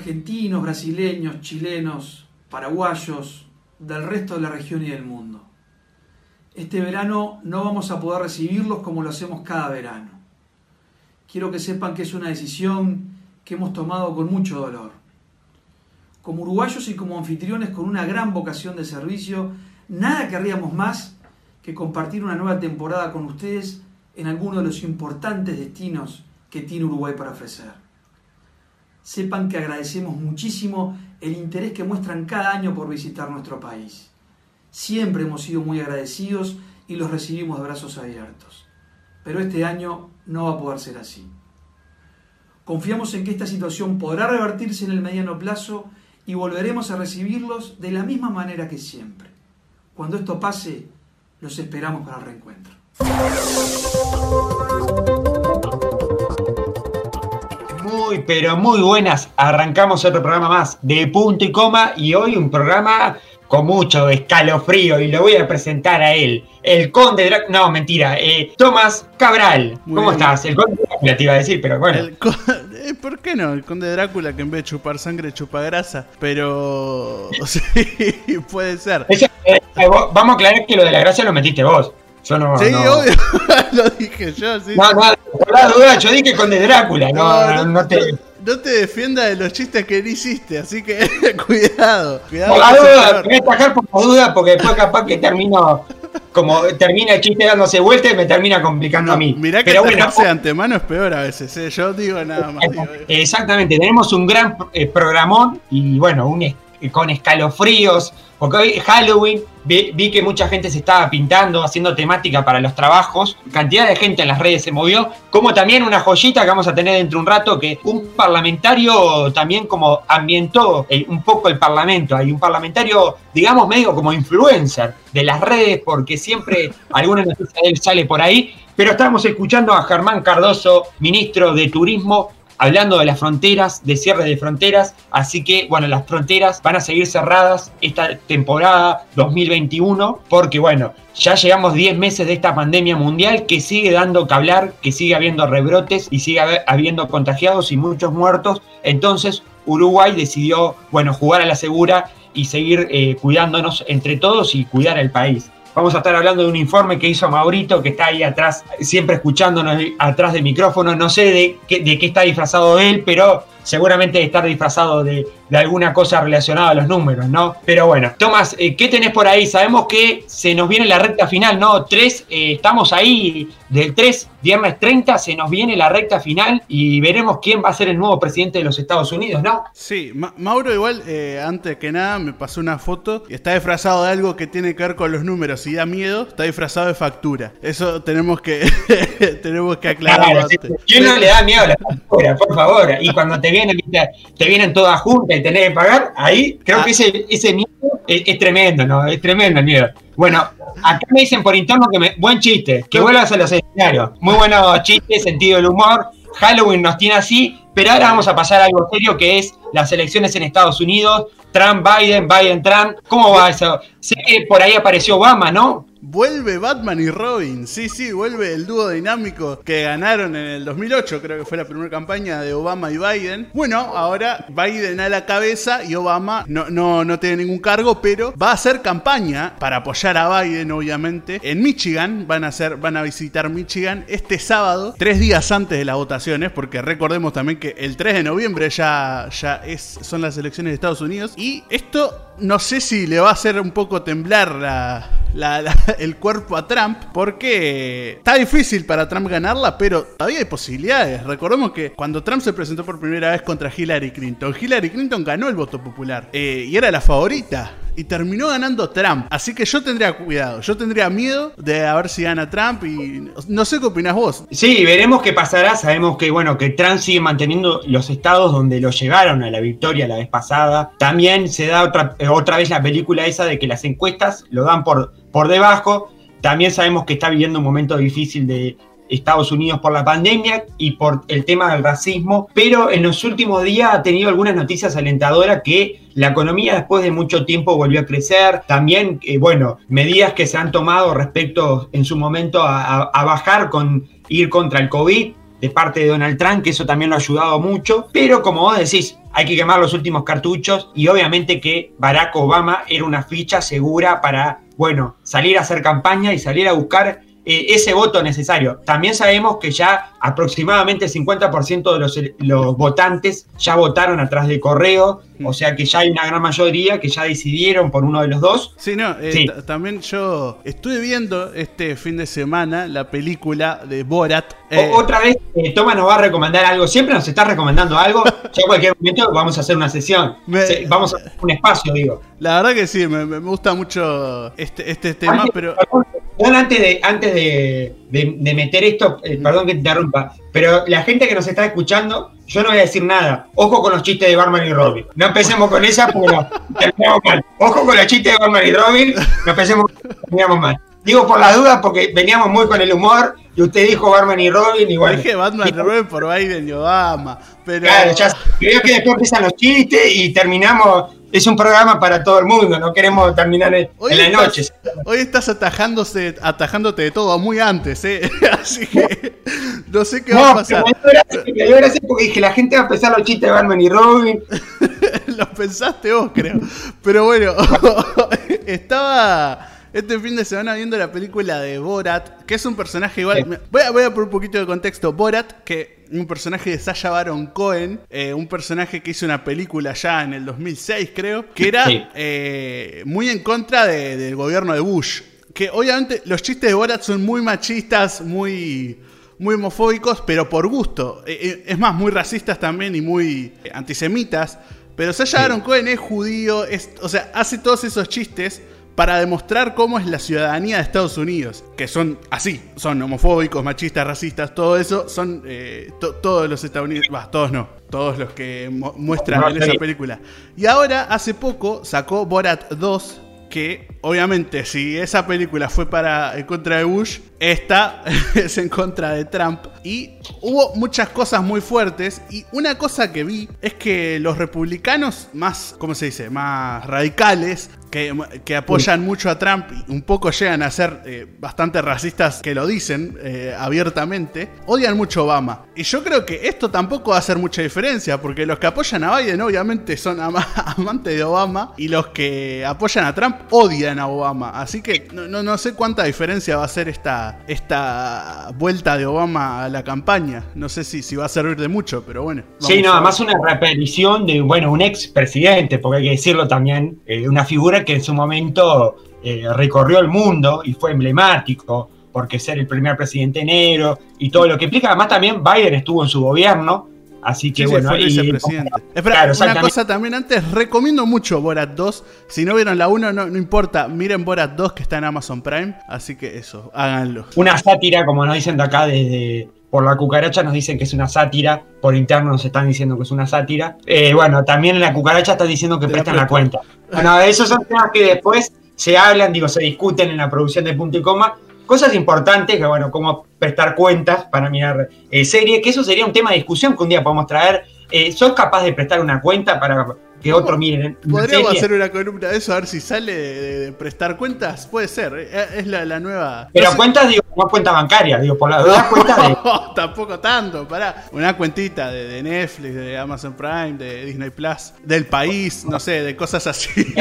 argentinos, brasileños, chilenos, paraguayos, del resto de la región y del mundo. Este verano no vamos a poder recibirlos como lo hacemos cada verano. Quiero que sepan que es una decisión que hemos tomado con mucho dolor. Como uruguayos y como anfitriones con una gran vocación de servicio, nada querríamos más que compartir una nueva temporada con ustedes en alguno de los importantes destinos que tiene Uruguay para ofrecer. Sepan que agradecemos muchísimo el interés que muestran cada año por visitar nuestro país. Siempre hemos sido muy agradecidos y los recibimos de brazos abiertos. Pero este año no va a poder ser así. Confiamos en que esta situación podrá revertirse en el mediano plazo y volveremos a recibirlos de la misma manera que siempre. Cuando esto pase, los esperamos para el reencuentro. Muy, pero muy buenas. Arrancamos otro programa más de punto y coma y hoy un programa con mucho escalofrío y lo voy a presentar a él. El conde Drácula. No, mentira. Eh, Tomás Cabral. ¿Cómo estás? El conde Drácula te iba a decir, pero bueno. Eh, ¿Por qué no? El conde Drácula que en vez de chupar sangre chupa grasa. Pero. sí, puede ser. Eh, vamos a aclarar que lo de la grasa lo metiste vos. Yo no. Sí, obvio. lo dije yo, sí. No, no, la duda, yo dije conde Drácula. No, no, no te no te defienda de los chistes que no hiciste, así que cuidado. cuidado por la duda, voy a atajar por la duda porque después capaz que termino como termina el chiste dándose vuelta y me termina complicando a mí. Mirá que Pero bueno, de antemano es peor a veces, ¿eh? yo digo nada más. Exactamente, tenemos un gran eh, programón y bueno, un con escalofríos, porque hoy Halloween, vi, que mucha gente se estaba pintando, haciendo temática para los trabajos, cantidad de gente en las redes se movió, como también una joyita que vamos a tener dentro de un rato, que un parlamentario también como ambientó un poco el parlamento, hay un parlamentario, digamos, medio como influencer de las redes, porque siempre alguna noticia de él sale por ahí, pero estamos escuchando a Germán Cardoso, ministro de Turismo, hablando de las fronteras, de cierre de fronteras, así que bueno, las fronteras van a seguir cerradas esta temporada 2021 porque bueno, ya llegamos 10 meses de esta pandemia mundial que sigue dando que hablar, que sigue habiendo rebrotes y sigue habiendo contagiados y muchos muertos, entonces Uruguay decidió, bueno, jugar a la segura y seguir eh, cuidándonos entre todos y cuidar al país. Vamos a estar hablando de un informe que hizo Maurito, que está ahí atrás, siempre escuchándonos atrás del micrófono. No sé de qué, de qué está disfrazado él, pero seguramente estar disfrazado de, alguna cosa relacionada a los números, ¿no? Pero bueno, Tomás, eh, ¿qué tenés por ahí? Sabemos que se nos viene la recta final, ¿no? Tres, eh, estamos ahí del 3, viernes 30, se nos viene la recta final y veremos quién va a ser el nuevo presidente de los Estados Unidos, ¿no? Sí, Mauro igual, eh, antes que nada, me pasó una foto y está disfrazado de algo que tiene que ver con los números y da miedo, está disfrazado de factura. Eso tenemos que, tenemos que aclararlo. ¿Quién no le da miedo a la factura, por favor? Y cuando te vienen, te vienen todas juntas y tenés que pagar, ahí creo que ese, ese miedo es, tremendo, ¿no? Es tremendo el miedo. Bueno, acá me dicen por interno que me, buen chiste, que vuelvas a los escenarios. Muy buenos chistes, sentido del humor. Halloween nos tiene así, pero ahora vamos a pasar a algo serio que es las elecciones en Estados Unidos. Trump, Biden, Biden, Trump. ¿Cómo va eso? Sé que por ahí apareció Obama, ¿no? Vuelve Batman y Robin, sí, sí, vuelve el dúo dinámico que ganaron en el 2008, creo que fue la primera campaña de Obama y Biden. Bueno, ahora Biden a la cabeza y Obama no, no, no tiene ningún cargo, pero va a hacer campaña para apoyar a Biden, obviamente, en Michigan. Van a, hacer, van a visitar Michigan este sábado, tres días antes de las votaciones, porque recordemos también que el 3 de noviembre ya, ya es, son las elecciones de Estados Unidos. Y esto no sé si le va a hacer un poco temblar la, el cuerpo a Trump, porque está difícil para Trump ganarla, pero todavía hay posibilidades. Recordemos que cuando Trump se presentó por primera vez contra Hillary Clinton, Hillary Clinton ganó el voto popular eh, y era la favorita y terminó ganando Trump. Así que yo tendría cuidado, yo tendría miedo de a ver si gana Trump y no sé qué opinas vos. Sí, veremos qué pasará. Sabemos que bueno, que Trump sigue manteniendo los estados donde lo llegaron a la victoria la vez pasada. También se da otra, otra vez la película esa de que las encuestas lo dan por, por debajo. También sabemos que está viviendo un momento difícil de, Estados Unidos por la pandemia y por el tema del racismo, pero en los últimos días ha tenido algunas noticias alentadoras que la economía después de mucho tiempo volvió a crecer, también, eh, bueno, medidas que se han tomado respecto en su momento a, bajar con ir contra el COVID, de parte de Donald Trump, que eso también lo ha ayudado mucho. Pero como vos decís, hay que quemar los últimos cartuchos y obviamente que Barack Obama era una ficha segura para, bueno, salir a hacer campaña y salir a buscar eh, ese voto necesario. También sabemos que ya aproximadamente el 50% de los, los, votantes ya votaron atrás del correo. O sea que ya hay una gran mayoría que ya decidieron por uno de los dos. Sí, no, eh, también yo estuve viendo este fin de semana la película de Borat. Eh, otra vez, Toma nos va a recomendar algo, siempre nos está recomendando algo, ya en cualquier momento vamos a hacer una sesión, vamos a hacer un espacio, digo. La verdad que sí, me, gusta mucho este, este tema, pero... antes de, antes de, de, meter esto, eh, perdón que te interrumpa, pero la gente que nos está escuchando, yo no voy a decir nada. Ojo con los chistes de Barman y Robin. No empecemos con esa porque terminamos mal. Ojo con los chistes de Barman y Robin, no empecemos terminamos mal. Digo por la duda porque veníamos muy con el humor y usted dijo Batman y Robin igual. Dije Batman y Robin por Biden y Obama. Pero... Claro, ya creo que después empiezan los chistes y terminamos es un programa para todo el mundo, no queremos terminar en, la noche. Hoy estás atajándose, atajándote de todo muy antes, ¿eh? Así que no sé qué va a pasar. Me dio gracias porque dije, la gente va a empezar los chistes de Batman y Robin. los pensaste vos, creo. Pero bueno, estaba este fin de semana viendo la película de Borat, que es un personaje igual. Voy, a, voy a poner un poquito de contexto. Borat, que un personaje de Sasha Baron Cohen, eh, un personaje que hizo una película ya en el 2006, creo, que era eh, muy en contra del gobierno de Bush. Que obviamente los chistes de Borat son muy machistas, muy, muy homofóbicos, pero por gusto. Eh, es más, muy racistas también y muy antisemitas. Pero Sasha Baron Cohen es judío, o sea, hace todos esos chistes para demostrar cómo es la ciudadanía de Estados Unidos, que son así, son homofóbicos, machistas, racistas, todo eso, son eh, todos los estadounidenses, todos no, todos los que muestran en esa película. Y ahora, hace poco, sacó Borat 2, que obviamente si esa película fue para en contra de Bush, esta es en contra de Trump. Y hubo muchas cosas muy fuertes. Y una cosa que vi es que los republicanos más, ¿cómo se dice? Más radicales que, apoyan mucho a Trump y un poco llegan a ser eh, bastante racistas que lo dicen eh, abiertamente, odian mucho a Obama. Y yo creo que esto tampoco va a hacer mucha diferencia, porque los que apoyan a Biden obviamente son amantes de Obama y los que apoyan a Trump odian a Obama. Así que no, no, sé cuánta diferencia va a hacer esta, esta vuelta de Obama a la campaña. No sé si, si va a servir de mucho, pero bueno. Sí, no, además una repetición de, bueno, un ex presidente, porque hay que decirlo también, eh, una figura que en su momento eh, recorrió el mundo y fue emblemático, porque ser el primer presidente negro y todo lo que implica. Además, también Biden estuvo en su gobierno. Así que bueno, fue vicepresidente. Espera, una cosa también antes, recomiendo mucho Borat 2. Si no vieron la 1, no, no, importa, miren Borat 2 que está en Amazon Prime. Así que eso, háganlo. Una sátira, como nos dicen de acá desde, por la cucaracha nos dicen que es una sátira, por interno nos están diciendo que es una sátira. Eh, bueno, también en la cucaracha están diciendo que prestan la cuenta. Bueno, esos son temas que después se hablan, digo, se discuten en la producción de punto y coma. Cosas importantes, que bueno, como prestar cuentas para mirar eh, series, que eso sería un tema de discusión que un día podemos traer. Eh, ¿Sos capaz de prestar una cuenta para que otro miren. Podríamos hacer una columna de eso, a ver si sale de, prestar cuentas. Puede ser, eh, es la, nueva. Pero cuentas, digo, no cuenta bancaria, digo, por la cuenta de. tampoco tanto, pará. Una cuentita de, Netflix, de Amazon Prime, de Disney Plus, del país, no sé, de cosas así.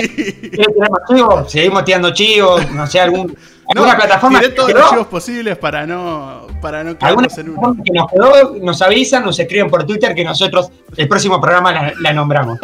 Seguimos tirando chivos, no sé, algún. ¿Alguna plataforma? Tiré todos los chivos posibles para no, para no quedarnos en uno. Que nos, quedó, nos avisan, nos escriben por Twitter que nosotros el próximo programa la nombramos.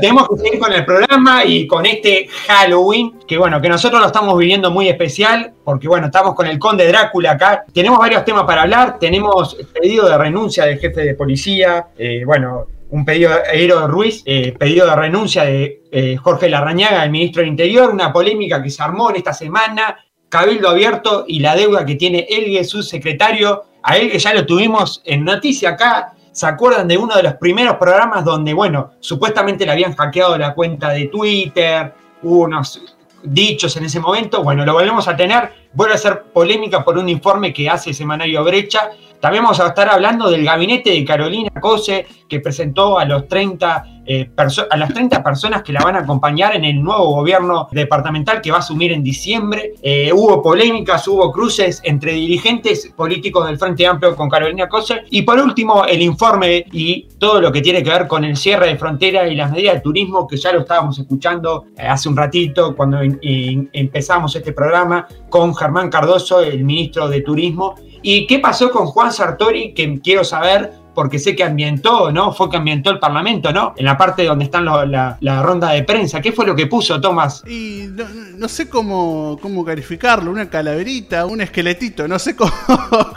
Tenemos que seguir con el programa y con este Halloween, que bueno, que nosotros lo estamos viviendo muy especial, porque bueno, estamos con el conde Drácula acá. Tenemos varios temas para hablar, tenemos pedido de renuncia del jefe de policía, eh, bueno, un pedido de Eero Ruiz, eh, pedido de renuncia de eh, Jorge Larrañaga, el ministro del Interior, una polémica que se armó en esta semana, Cabildo Abierto y la deuda que tiene él su secretario, a él que ya lo tuvimos en noticia acá, ¿Se acuerdan de uno de los primeros programas donde, bueno, supuestamente le habían hackeado la cuenta de Twitter, unos dichos en ese momento? Bueno, lo volvemos a tener. Vuelve a ser polémica por un informe que hace Semanario Brecha. También vamos a estar hablando del gabinete de Carolina Cose, que presentó a los 30 eh, a las 30 personas que la van a acompañar en el nuevo gobierno departamental que va a asumir en diciembre. Eh, hubo polémicas, hubo cruces entre dirigentes políticos del Frente Amplio con Carolina Coser. Y por último, el informe y todo lo que tiene que ver con el cierre de frontera y las medidas de turismo, que ya lo estábamos escuchando eh, hace un ratito cuando empezamos este programa con Germán Cardoso, el ministro de Turismo. ¿Y qué pasó con Juan Sartori? Que quiero saber porque sé que ambientó, ¿no? Fue que ambientó el Parlamento, ¿no? En la parte donde están la, ronda de prensa. ¿Qué fue lo que puso, Tomás? Y no, sé cómo, cómo calificarlo, una calaverita, un esqueletito, no sé cómo,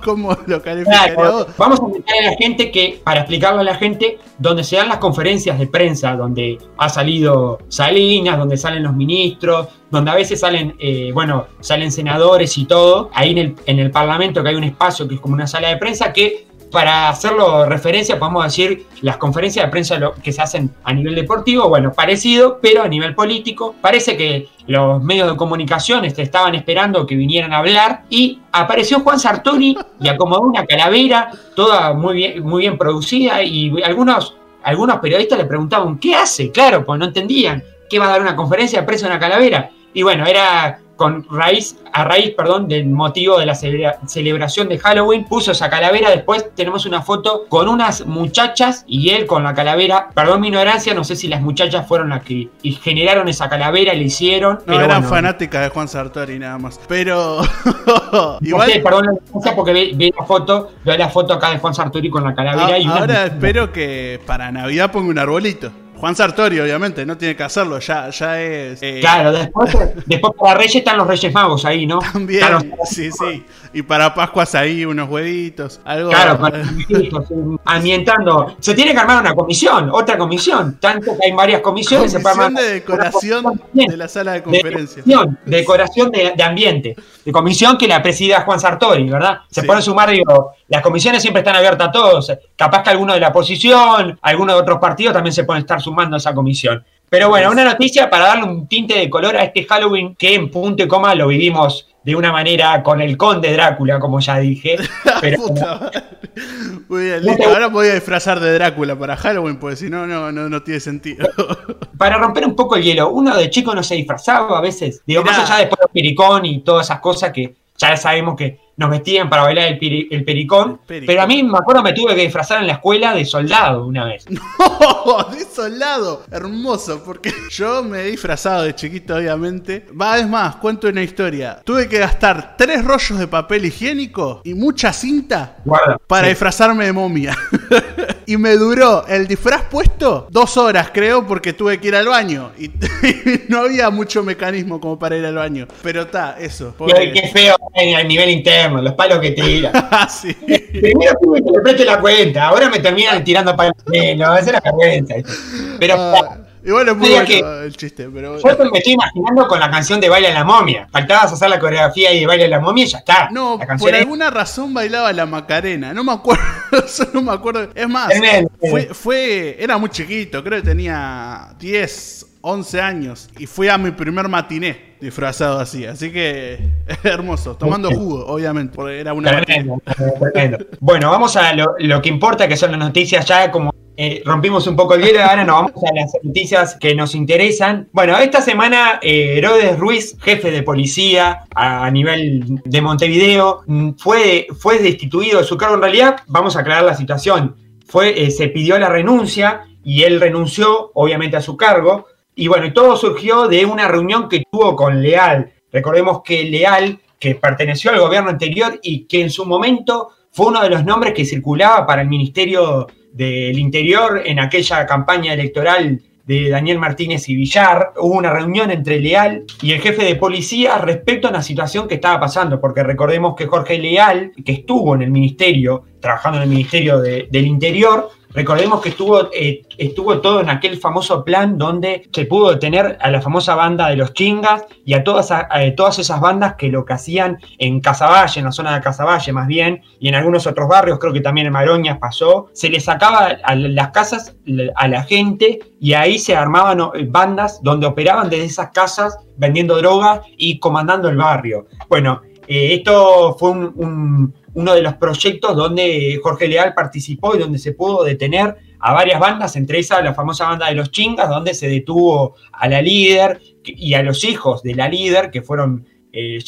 cómo lo calificaría Vamos a invitar a la gente que, para explicarlo a la gente, donde se dan las conferencias de prensa, donde ha salido Salinas, donde salen los ministros, donde a veces salen, eh, bueno, salen senadores y todo, ahí en el, en el Parlamento que hay un espacio que es como una sala de prensa que para hacerlo referencia, podemos decir las conferencias de prensa que se hacen a nivel deportivo, bueno, parecido, pero a nivel político. Parece que los medios de comunicación este, estaban esperando que vinieran a hablar y apareció Juan Sartori y acomodó una calavera, toda muy bien, muy bien producida y algunos, algunos periodistas le preguntaban, ¿qué hace? Claro, pues no entendían. ¿Qué va a dar una conferencia de prensa una calavera? Y bueno, era con raíz, a raíz perdón, del motivo de la celebración de Halloween, puso esa calavera. Después tenemos una foto con unas muchachas y él con la calavera. Perdón mi ignorancia, no sé si las muchachas fueron las que generaron esa calavera y le hicieron. No, eran fanáticas de Juan Sartori nada más. Pero. Igual. perdón la ignorancia porque ve, la foto, ve la foto acá de Juan Sartori con la calavera. Ah, y ahora espero que para Navidad ponga un arbolito. Juan Sartori, obviamente, no tiene que hacerlo, ya, ya es. Eh, claro, después, después para Reyes están los Reyes Magos ahí, ¿no? También, sí, sí. Y para Pascuas ahí unos huevitos, algo. Claro, para ambientando. Se tiene que armar una comisión, otra comisión. Tanto que hay varias comisiones. Comisión de decoración de la sala de conferencias. De decoración, de, ambiente. De comisión que la presida Juan Sartori, ¿verdad? Se puede sumar, digo, las comisiones siempre están abiertas a todos. Capaz que alguno de la oposición, alguno de otros partidos también se pueden estar sumando a esa comisión. Pero bueno, una noticia para darle un tinte de color a este Halloween que en punto y coma lo vivimos de una manera con el conde Drácula, como ya dije. Pero, Muy bien, listo. Ahora voy a disfrazar de Drácula para Halloween, porque si no, no, no, tiene sentido. para romper un poco el hielo, uno de chico no se disfrazaba a veces. Digo, más allá después del pericón y todas esas cosas que ya sabemos que nos vestían para bailar el, pericón, Pero a mí me acuerdo me tuve que disfrazar en la escuela de soldado una vez. No, de soldado. Hermoso, porque yo me he disfrazado de chiquito, obviamente. Va, es más, cuento una historia. Tuve que gastar tres rollos de papel higiénico y mucha cinta para disfrazarme de momia. y me duró el disfraz puesto dos horas, creo, porque tuve que ir al baño. Y, no había mucho mecanismo como para ir al baño. Pero está, eso. Qué, feo en el nivel interno, los palos que tira. Ah, sí. Primero tuve que le preste la cuenta, ahora me terminan tirando palos menos, esa es la vergüenza. Pero. Ah. Igual es muy bueno el chiste, pero. Yo me estoy imaginando con la canción de Baila la momia. Faltabas hacer la coreografía y de Baila la momia y ya está. No, por alguna razón bailaba la Macarena. No me acuerdo. no me acuerdo. Es más, fue, fue, era muy chiquito. Creo que tenía 10, 11 años. Y fui a mi primer matiné disfrazado así. Así que hermoso. Tomando jugo, obviamente. Porque era una. Bueno, vamos a lo, lo que importa, que son las noticias ya como eh, rompimos un poco el hielo, ahora nos vamos a las noticias que nos interesan. Bueno, esta semana eh, Herodes Ruiz, jefe de policía a, nivel de Montevideo, mm, fue, fue destituido de su cargo. En realidad, vamos a aclarar la situación. Fue, eh, se pidió la renuncia y él renunció, obviamente, a su cargo. Y bueno, todo surgió de una reunión que tuvo con Leal. Recordemos que Leal, que perteneció al gobierno anterior y que en su momento fue uno de los nombres que circulaba para el Ministerio del Interior en aquella campaña electoral de Daniel Martínez y Villar, hubo una reunión entre Leal y el jefe de policía respecto a una situación que estaba pasando, porque recordemos que Jorge Leal, que estuvo en el ministerio, trabajando en el Ministerio del Interior, Recordemos que estuvo, eh, estuvo todo en aquel famoso plan donde se pudo detener a la famosa banda de los chingas y a todas, todas esas bandas que lo que hacían en Casaballe, en la zona de Casaballe más bien, y en algunos otros barrios, creo que también en Maroñas pasó, se les sacaba a las casas a la gente y ahí se armaban bandas donde operaban desde esas casas vendiendo droga y comandando el barrio. Bueno, eh, esto fue un uno de los proyectos donde Jorge Leal participó y donde se pudo detener a varias bandas, entre esas la famosa banda de los chingas, donde se detuvo a la líder y a los hijos de la líder, que fueron, eh,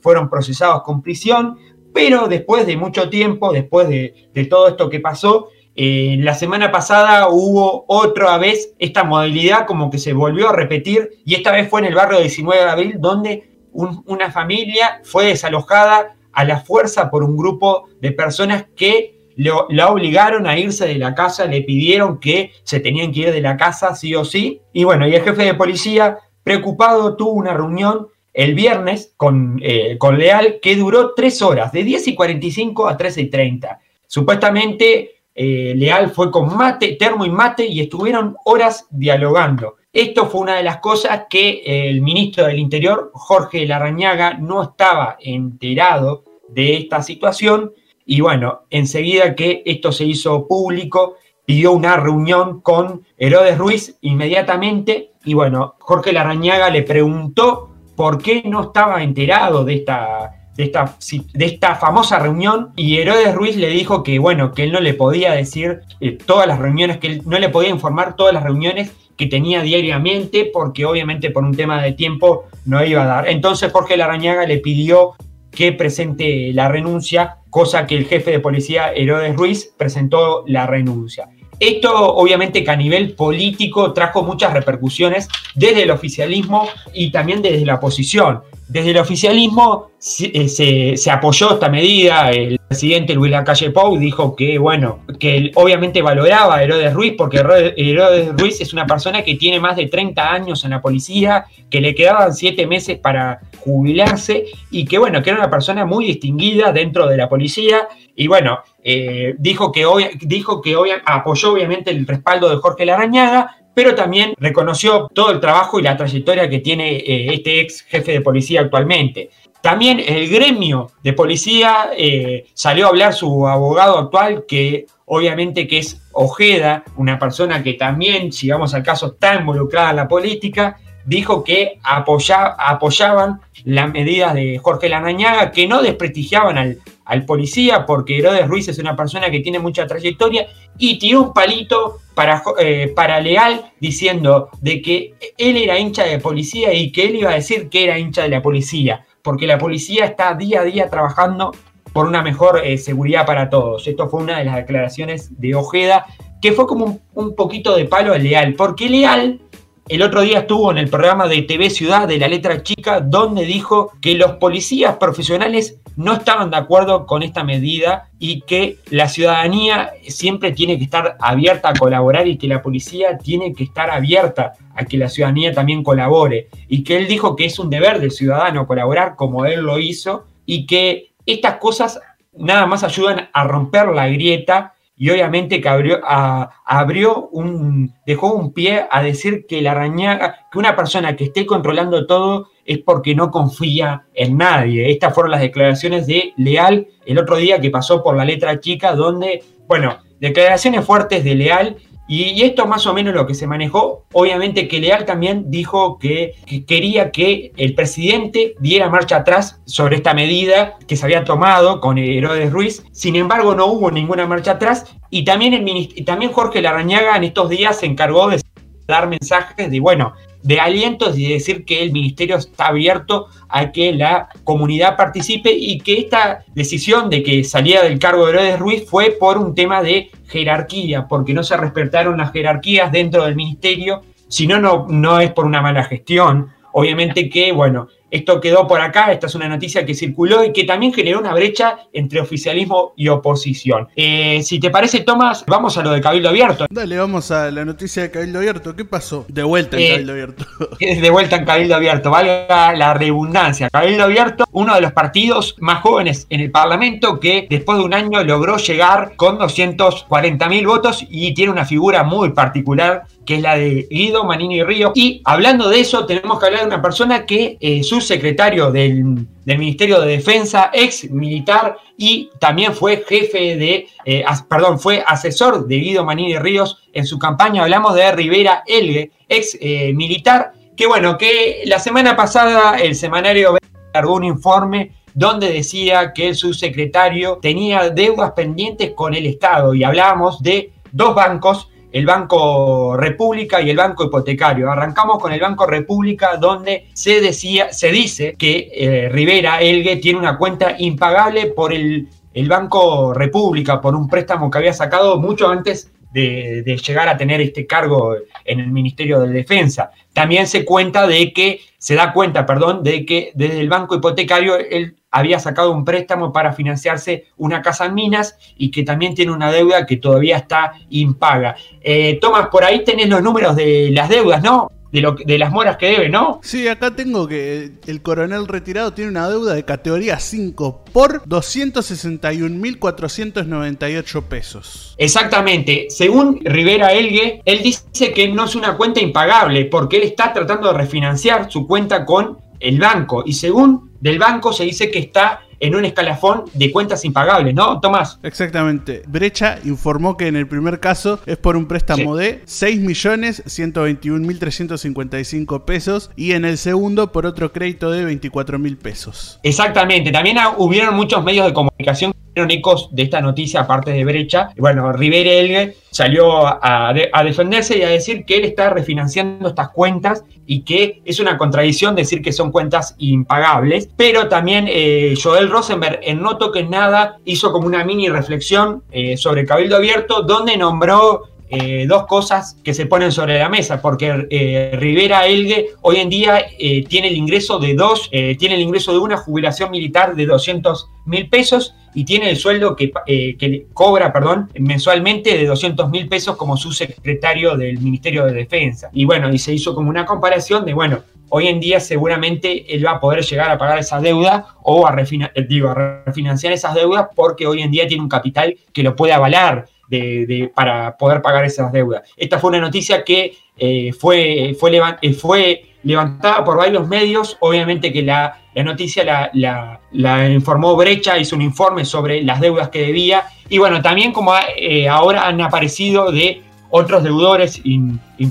fueron procesados con prisión, pero después de mucho tiempo, después de, todo esto que pasó, eh, la semana pasada hubo otra vez esta modalidad como que se volvió a repetir y esta vez fue en el barrio 19 de abril donde una familia fue desalojada a la fuerza por un grupo de personas que la obligaron a irse de la casa, le pidieron que se tenían que ir de la casa sí o sí. Y bueno, y el jefe de policía, preocupado, tuvo una reunión el viernes con, eh, con Leal que duró tres horas, de 10 y 45 a 13 y 30. Supuestamente eh, Leal fue con mate, termo y mate y estuvieron horas dialogando. Esto fue una de las cosas que el ministro del Interior, Jorge Larrañaga, no estaba enterado de esta situación y bueno, enseguida que esto se hizo público, pidió una reunión con Herodes Ruiz inmediatamente. Y bueno, Jorge Larrañaga le preguntó por qué no estaba enterado de esta, de esta, de esta famosa reunión. Y Herodes Ruiz le dijo que, bueno, que él no le podía decir eh, todas las reuniones, que él no le podía informar todas las reuniones que tenía diariamente, porque obviamente por un tema de tiempo no iba a dar. Entonces Jorge Larrañaga le pidió que presente la renuncia, cosa que el jefe de policía Herodes Ruiz presentó la renuncia. Esto obviamente que a nivel político trajo muchas repercusiones desde el oficialismo y también desde la oposición. Desde el oficialismo eh, se, apoyó esta medida, el presidente Luis Lacalle Pou dijo que, bueno, que obviamente valoraba a Herodes Ruiz porque Herodes Ruiz es una persona que tiene más de 30 años en la policía, que le quedaban 7 meses para jubilarse y que, bueno, que era una persona muy distinguida dentro de la policía y, bueno, eh, dijo que, dijo que apoyó obviamente el respaldo de Jorge Larañaga, pero también reconoció todo el trabajo y la trayectoria que tiene eh, este ex jefe de policía actualmente. También el gremio de policía eh, salió a hablar su abogado actual, que obviamente que es Ojeda, una persona que también, si vamos al caso, está involucrada en la política, dijo que apoyaban las medidas de Jorge Lanañaga, que no desprestigiaban al, al policía, porque Herodes Ruiz es una persona que tiene mucha trayectoria, y tiró un palito para, eh, para Leal diciendo de que él era hincha de policía y que él iba a decir que era hincha de la policía, porque la policía está día a día trabajando por una mejor eh, seguridad para todos. Esto fue una de las declaraciones de Ojeda, que fue como un, un poquito de palo a Leal, porque Leal el otro día estuvo en el programa de TV Ciudad de la letra chica, donde dijo que los policías profesionales no estaban de acuerdo con esta medida y que la ciudadanía siempre tiene que estar abierta a colaborar y que la policía tiene que estar abierta a que la ciudadanía también colabore. Y que él dijo que es un deber del ciudadano colaborar como él lo hizo y que estas cosas nada más ayudan a romper la grieta y obviamente que abrió, abrió un, dejó un pie a decir que la arañaga, que una persona que esté controlando todo es porque no confía en nadie. Estas fueron las declaraciones de Leal el otro día que pasó por la letra chica, donde, bueno, declaraciones fuertes de Leal y, esto más o menos lo que se manejó. Obviamente que Leal también dijo que, quería que el presidente diera marcha atrás sobre esta medida que se había tomado con Herodes Ruiz. Sin embargo, no hubo ninguna marcha atrás. Y también, el, también Jorge Larrañaga en estos días se encargó de dar mensajes de, bueno, de alientos y decir que el ministerio está abierto a que la comunidad participe y que esta decisión de que salía del cargo de Herodes Ruiz fue por un tema de jerarquía, porque no se respetaron las jerarquías dentro del ministerio, si no, no es por una mala gestión. Obviamente que, bueno, esto quedó por acá, esta es una noticia que circuló y que también generó una brecha entre oficialismo y oposición. Eh, si te parece, Tomás, vamos a lo de Cabildo Abierto. Dale, vamos a la noticia de Cabildo Abierto. ¿Qué pasó? De vuelta en eh, Cabildo Abierto. de vuelta en Cabildo Abierto, valga la redundancia. Cabildo Abierto, uno de los partidos más jóvenes en el Parlamento que después de un año logró llegar con 240 mil votos y tiene una figura muy particular que es la de Guido Manini Río. Y hablando de eso, tenemos que hablar de una persona que eh, su secretario del, Ministerio de Defensa, ex militar y también fue jefe de, eh, perdón, fue asesor de Guido Manini Ríos en su campaña. Hablamos de Rivera Elgue, ex eh, militar, que bueno, que la semana pasada el semanario largó un informe donde decía que el subsecretario tenía deudas pendientes con el Estado y hablábamos de dos bancos el Banco República y el Banco Hipotecario. Arrancamos con el Banco República, donde se decía, se dice que eh, Rivera Elgue tiene una cuenta impagable por el, el, Banco República, por un préstamo que había sacado mucho antes de, llegar a tener este cargo en el Ministerio de Defensa. También se cuenta de que, se da cuenta, perdón, de que desde el Banco Hipotecario él había sacado un préstamo para financiarse una casa en Minas y que también tiene una deuda que todavía está impaga. Eh, Tomás, por ahí tenés los números de las deudas, ¿no? De, lo, de, las moras que debe, ¿no? Sí, acá tengo que el coronel retirado tiene una deuda de categoría 5 por 261.498 pesos. Exactamente. Según Rivera Elgue, él dice que no es una cuenta impagable porque él está tratando de refinanciar su cuenta con el banco. Y según del banco se dice que está en un escalafón de cuentas impagables, ¿no, Tomás? Exactamente. Brecha informó que en el primer caso es por un préstamo sí. de 6.121.355 pesos y en el segundo por otro crédito de 24.000 pesos. Exactamente. También hubieron muchos medios de comunicación que dieron ecos de esta noticia aparte de Brecha. Bueno, Rivera Elgue salió a, de, a, defenderse y a decir que él está refinanciando estas cuentas y que es una contradicción decir que son cuentas impagables, pero también eh, Joel Rosenberg en No Toques Nada hizo como una mini reflexión eh, sobre el Cabildo Abierto donde nombró eh, dos cosas que se ponen sobre la mesa, porque eh, Rivera Elgue hoy en día eh, tiene el ingreso de dos, tiene el ingreso de una jubilación militar de 200 mil pesos y tiene el sueldo que, que cobra perdón, mensualmente de 200 mil pesos como subsecretario del Ministerio de Defensa. Y bueno, y se hizo como una comparación de, bueno, hoy en día seguramente él va a poder llegar a pagar esa deuda o a, refina digo, a refinanciar esas deudas porque hoy en día tiene un capital que lo puede avalar de, para poder pagar esas deudas. Esta fue una noticia que eh, fue, eh, fue, levantada por varios medios, obviamente que la, noticia la, informó Brecha, hizo un informe sobre las deudas que debía, y bueno, también como eh, ahora han aparecido de otros deudores,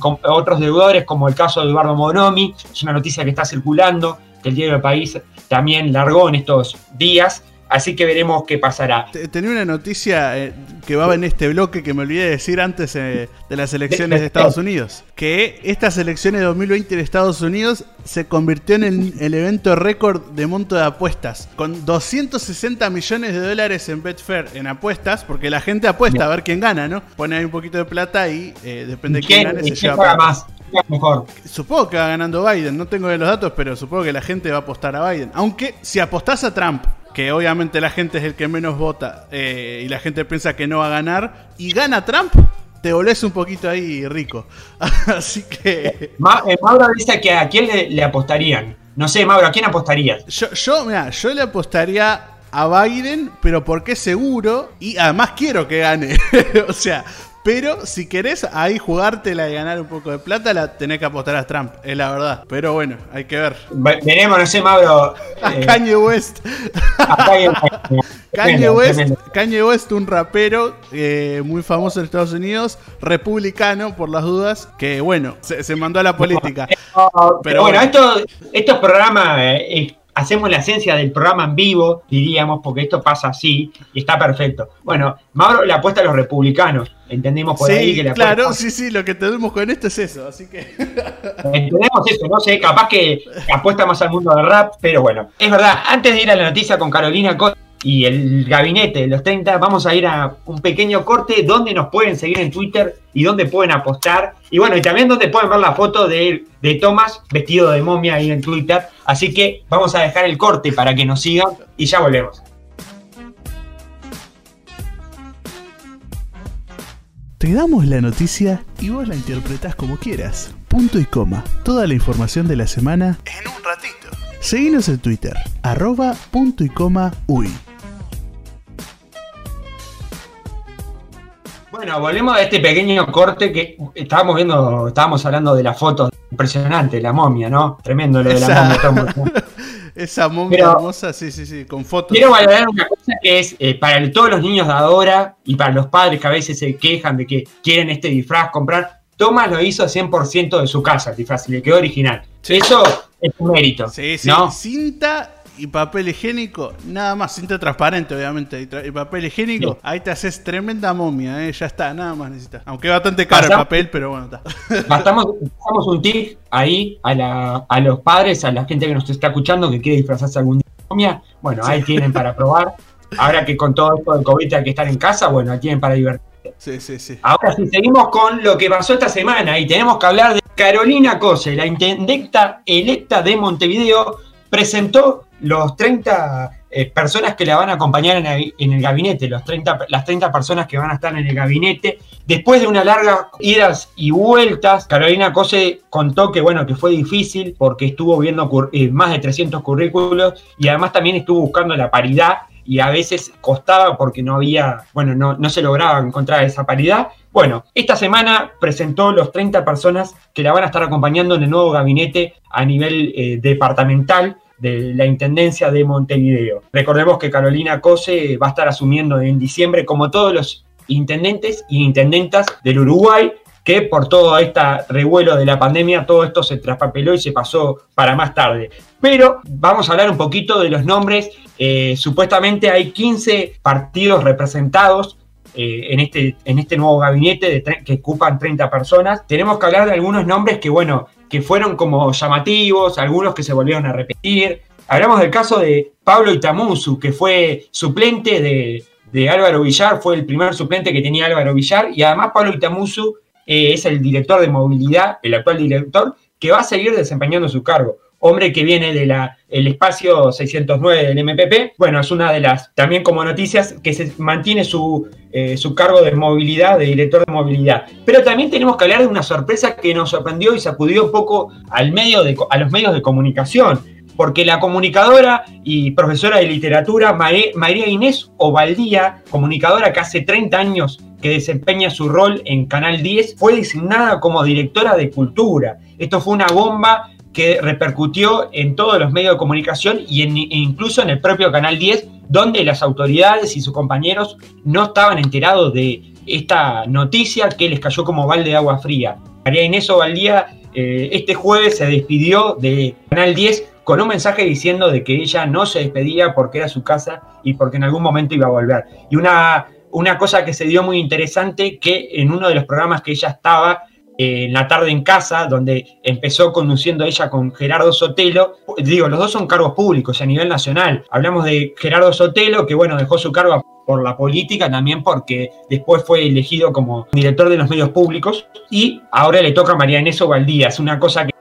otros deudores, como el caso de Eduardo Monomi, es una noticia que está circulando, que el diario del país también largó en estos días, Así que veremos qué pasará. Tenía una noticia eh, que va en este bloque que me olvidé de decir antes eh, de las elecciones de Estados Unidos. Que estas elecciones de 2020 de Estados Unidos se convirtió en el, el evento récord de monto de apuestas. Con 260 millones de dólares en Betfair en apuestas, porque la gente apuesta a ver quién gana, ¿no? Pone ahí un poquito de plata y eh, depende de quién, quién gane, se lleva paga más. Mejor. Supongo que va ganando Biden, no tengo los datos, pero supongo que la gente va a apostar a Biden. Aunque si apostás a Trump que obviamente la gente es el que menos vota eh, y la gente piensa que no va a ganar, y gana Trump, te volvés un poquito ahí rico. Así que. Ma eh, Mauro dice que a quién le, le, apostarían. No sé, Mauro, ¿a quién apostarías? Yo, yo, mira, yo le apostaría a Biden, pero porque es seguro y además quiero que gane. o sea, pero si querés ahí jugártela y ganar un poco de plata, la tenés que apostar a Trump, es la verdad. Pero bueno, hay que ver. Veremos, no sé, Mauro. A eh, Kanye West. A Kanye, Kanye, West Kanye West, un rapero eh, muy famoso en Estados Unidos, republicano por las dudas, que bueno, se, se mandó a la política. Pero, pero bueno, bueno, esto, estos programas... Eh, hacemos la esencia del programa en vivo, diríamos, porque esto pasa así y está perfecto. Bueno, Mauro le apuesta a los republicanos. Entendemos por sí, ahí que le Claro, sí, sí, lo que tenemos con esto es eso, así que. Entendemos eso, no sé, capaz que apuesta más al mundo del rap, pero bueno. Es verdad, antes de ir a la noticia con Carolina y el gabinete de los 30, vamos a ir a un pequeño corte donde nos pueden seguir en Twitter y donde pueden apostar. Y bueno, y también donde pueden ver la foto de, de Thomas vestido de momia ahí en Twitter. Así que vamos a dejar el corte para que nos sigan y ya volvemos. Te damos la noticia y vos la interpretás como quieras. Punto y coma. Toda la información de la semana en un ratito. Seguinos en Twitter, arroba punto y coma uy. Bueno, volvemos a este pequeño corte que estábamos viendo, estábamos hablando de las fotos. Impresionante, la momia, ¿no? Tremendo lo de la momia. Esa momia Pero, hermosa, sí, sí, sí, con fotos. Quiero valorar una cosa que es eh, para todos los niños de ahora y para los padres que a veces se quejan de que quieren este disfraz comprar. Thomas lo hizo 100% de su casa, el disfraz, y le quedó original. Sí. Eso es un mérito. Sí, sí. ¿no? Cinta y papel higiénico, nada más, cinta transparente obviamente, y, papel higiénico, ahí te haces tremenda momia, ¿eh? ya está, nada más necesitas. Aunque bastante caro el papel, pero bueno, está. Bastamos, un tip ahí a, a los padres, a la gente que nos está escuchando que quiere disfrazarse algún día de momia, bueno, ahí tienen para probar. Ahora que con todo esto del COVID hay que estar en casa, bueno, ahí tienen para divertirse. Sí, sí, sí. Ahora sí, seguimos con lo que pasó esta semana y tenemos que hablar de Carolina Cose, la intendenta electa de Montevideo, presentó los 30 eh, personas que la van a acompañar en el, gabinete, los 30, las 30 personas que van a estar en el gabinete. Después de una larga idas y vueltas, Carolina Cose contó que bueno, que fue difícil porque estuvo viendo eh, más de 300 currículos y además también estuvo buscando la paridad y a veces costaba porque no había, bueno, no, no se lograba encontrar esa paridad. Bueno, esta semana presentó los 30 personas que la van a estar acompañando en el nuevo gabinete a nivel eh, departamental de la Intendencia de Montevideo. Recordemos que Carolina Cose va a estar asumiendo en diciembre, como todos los intendentes y intendentas del Uruguay, que por todo este revuelo de la pandemia, todo esto se traspapeló y se pasó para más tarde. Pero vamos a hablar un poquito de los nombres. Eh, supuestamente hay 15 partidos representados eh, en, este, en este nuevo gabinete que ocupan 30 personas. Tenemos que hablar de algunos nombres que, bueno, que fueron como llamativos, algunos que se volvieron a repetir. Hablamos del caso de Pablo Itamusu, que fue suplente de, de Álvaro Villar, fue el primer suplente que tenía Álvaro Villar, y además Pablo Itamusu eh, es el director de movilidad, el actual director, que va a seguir desempeñando su cargo. Hombre que viene del el espacio 609 del MPP. Bueno, es una de las, también como noticias, que se mantiene su, eh, su cargo de movilidad, de director de movilidad. Pero también tenemos que hablar de una sorpresa que nos sorprendió y sacudió un poco al medio de, a los medios de comunicación porque la comunicadora y profesora de literatura María Inés Ovaldía, comunicadora que hace 30 años que desempeña su rol en Canal 10, fue designada como directora de cultura. Esto fue una bomba que repercutió en todos los medios de comunicación y e incluso en el propio Canal 10, donde las autoridades y sus compañeros no estaban enterados de esta noticia que les cayó como balde de agua fría. María Inés Ovaldía eh, este jueves se despidió de Canal 10 con un mensaje diciendo de que ella no se despedía porque era su casa y porque en algún momento iba a volver. Y una, una cosa que se dio muy interesante, que en uno de los programas que ella estaba, en la tarde en casa, donde empezó conduciendo ella con Gerardo Sotelo. Digo, los dos son cargos públicos a nivel nacional. Hablamos de Gerardo Sotelo, que bueno, dejó su cargo por la política, también porque después fue elegido como director de los medios públicos y ahora le toca a María Inés Valdía. Es una cosa que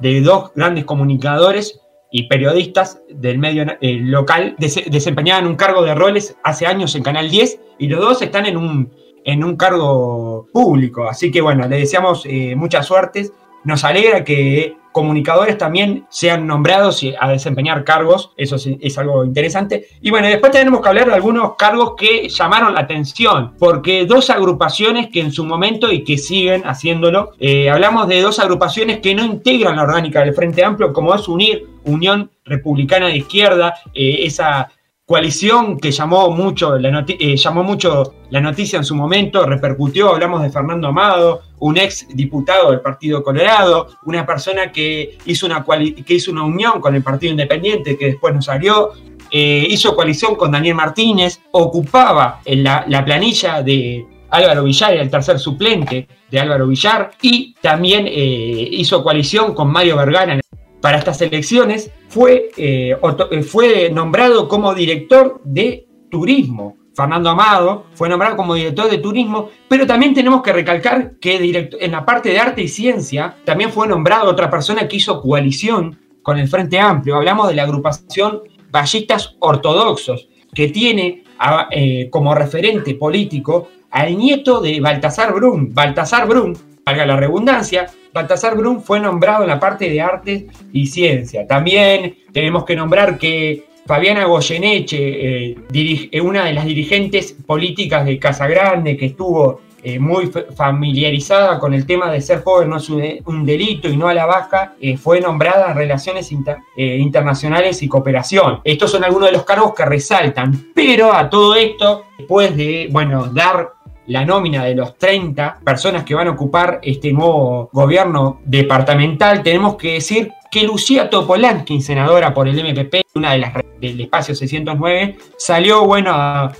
de dos grandes comunicadores y periodistas del medio eh, local desempeñaban un cargo de roles hace años en Canal 10 y los dos están en un, en un cargo público. Así que bueno, le deseamos eh, mucha suerte. Nos alegra que comunicadores también sean nombrados a desempeñar cargos, eso es, algo interesante. Y bueno, después tenemos que hablar de algunos cargos que llamaron la atención, porque dos agrupaciones que en su momento y que siguen haciéndolo, eh, hablamos de dos agrupaciones que no integran la orgánica del Frente Amplio, como es UNIR, Unión Republicana de Izquierda, eh, esa coalición que llamó mucho, la eh, llamó mucho la noticia en su momento, repercutió, hablamos de Fernando Amado, un ex diputado del Partido Colorado, una persona que hizo una, que hizo una unión con el Partido Independiente, que después no salió, eh, hizo coalición con Daniel Martínez, ocupaba en la, planilla de Álvaro Villar, el tercer suplente de Álvaro Villar, y también eh, hizo coalición con Mario Vergara para estas elecciones, fue, eh, eh, fue nombrado como director de turismo. Fernando Amado fue nombrado como director de turismo, pero también tenemos que recalcar que en la parte de arte y ciencia también fue nombrado otra persona que hizo coalición con el Frente Amplio. Hablamos de la agrupación Ballistas Ortodoxos, que tiene eh, como referente político al nieto de Baltasar Brun. Baltasar Brun, valga la redundancia, Baltasar Brum fue nombrado en la parte de arte y ciencia. También tenemos que nombrar que Fabiana Goyeneche, eh, eh, una de las dirigentes políticas de Casa Grande, que estuvo eh, muy familiarizada con el tema de ser joven no es un, delito y no a la baja, fue nombrada en Relaciones Internacionales y Cooperación. Estos son algunos de los cargos que resaltan, pero a todo esto, después de, bueno, dar la nómina de los 30 personas que van a ocupar este nuevo gobierno departamental, tenemos que decir que Lucía Topolanqui, senadora por el MPP, una de las del espacio 609, salió bueno a,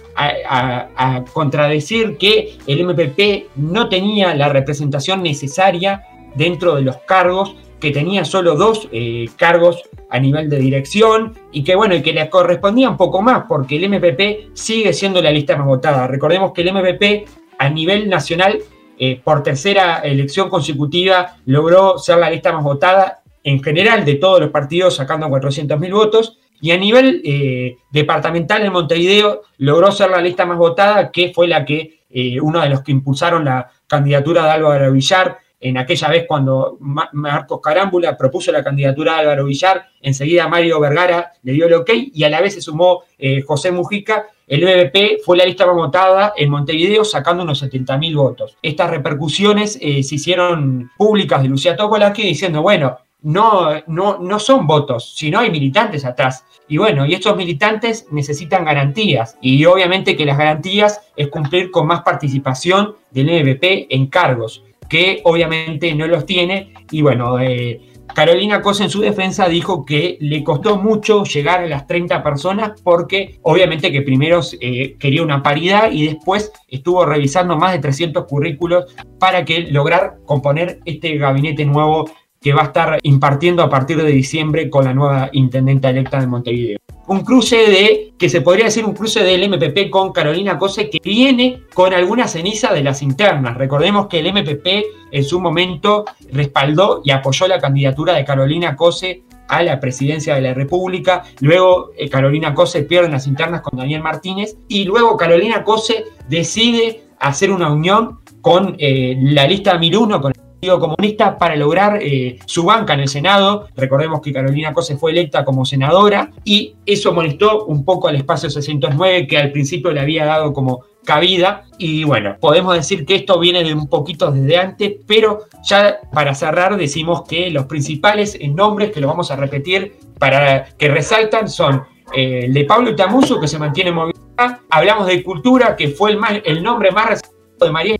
contradecir que el MPP no tenía la representación necesaria dentro de los cargos, que tenía solo dos eh, cargos a nivel de dirección y que bueno, y que le correspondía un poco más porque el MPP sigue siendo la lista más votada. Recordemos que el MPP a nivel nacional eh, por tercera elección consecutiva logró ser la lista más votada en general de todos los partidos sacando 400.000 votos y a nivel eh, departamental en Montevideo logró ser la lista más votada que fue la que eh, uno de los que impulsaron la candidatura de Álvaro Villar en aquella vez cuando Marcos Carámbula propuso la candidatura de Álvaro Villar, enseguida Mario Vergara le dio el ok y a la vez se sumó José Mujica. El BBP fue la lista votada en Montevideo sacando unos 70.000 votos. Estas repercusiones eh, se hicieron públicas de Lucía aquí diciendo, bueno, no, no, no son votos, sino hay militantes atrás. Y bueno, y estos militantes necesitan garantías. Y obviamente que las garantías es cumplir con más participación del BBP en cargos que obviamente no los tiene. Y bueno, eh, Carolina Cosa en su defensa dijo que le costó mucho llegar a las 30 personas porque obviamente que primero eh, quería una paridad y después estuvo revisando más de 300 currículos para que lograr componer este gabinete nuevo que va a estar impartiendo a partir de diciembre con la nueva intendenta electa de Montevideo un cruce de, que se podría decir un cruce del MPP con Carolina Cose, que viene con alguna ceniza de las internas. Recordemos que el MPP en su momento respaldó y apoyó la candidatura de Carolina Cose a la presidencia de la República. Luego eh, Carolina Cose pierde las internas con Daniel Martínez y luego Carolina Cose decide hacer una unión con eh, la lista Miruno, con Comunista para lograr eh, su banca en el Senado. Recordemos que Carolina Cose fue electa como senadora y eso molestó un poco al espacio 609 que al principio le había dado como cabida. Y bueno, podemos decir que esto viene de un poquito desde antes, pero ya para cerrar decimos que los principales nombres que lo vamos a repetir para que resaltan son eh, el de Pablo Itamuso, que se mantiene en. Hablamos de cultura, que fue el, más, el nombre más reciente de María